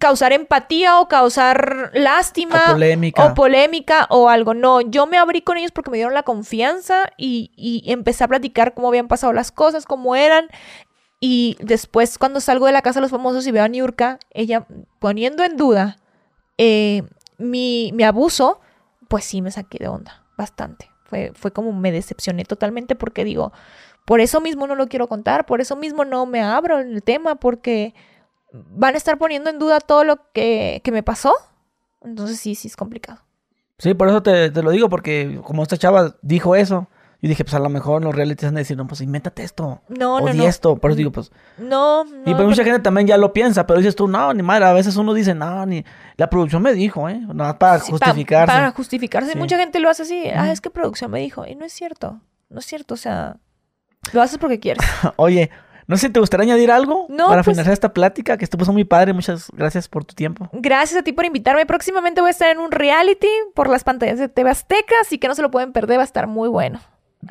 causar empatía o causar lástima O polémica. o polémica o algo. No, yo me abrí con ellos porque me dieron la confianza y, y empecé a platicar cómo habían pasado las cosas, cómo eran. Y después, cuando salgo de la casa de los famosos y veo a Niurka, ella poniendo en duda eh, mi, mi abuso, pues sí me saqué de onda, bastante. Fue, fue como me decepcioné totalmente porque digo, por eso mismo no lo quiero contar, por eso mismo no me abro en el tema, porque van a estar poniendo en duda todo lo que, que me pasó. Entonces sí, sí es complicado. Sí, por eso te, te lo digo, porque como esta chava dijo eso, yo dije, pues a lo mejor los realities van a decir, no, pues invéntate esto. No, o no, di no. esto. Por eso digo, pues. No, no. y pues mucha pero- gente también ya lo piensa, pero dices tú, no, ni madre. A veces uno dice, no, ni. La producción me dijo, ¿eh? Nada más para Sí, pa- justificarse. Para justificarse. Sí. Mucha gente lo hace así. Ah, es que producción me dijo. Y no es cierto. No es cierto. O sea, lo haces porque quieres. Oye, no sé si te gustaría añadir algo No, para pues- finalizar esta plática, que estuvo muy padre. Muchas gracias por tu tiempo. Gracias a ti por invitarme. Próximamente voy a estar en un reality por las pantallas de TV Azteca, así que no se lo pueden perder. Va a estar muy bueno.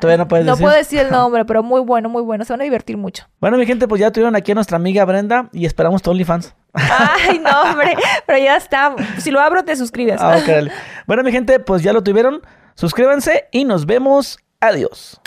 Todavía no puedes No decir. puedo decir el nombre, pero muy bueno, muy bueno. Se van a divertir mucho. Bueno, mi gente, pues ya tuvieron aquí a nuestra amiga Brenda y esperamos tu OnlyFans. Ay, no, hombre. Pero ya está. Si lo abro, te suscribes. Ah, ok, dale. Bueno, mi gente, pues ya lo tuvieron. Suscríbanse y nos vemos. Adiós.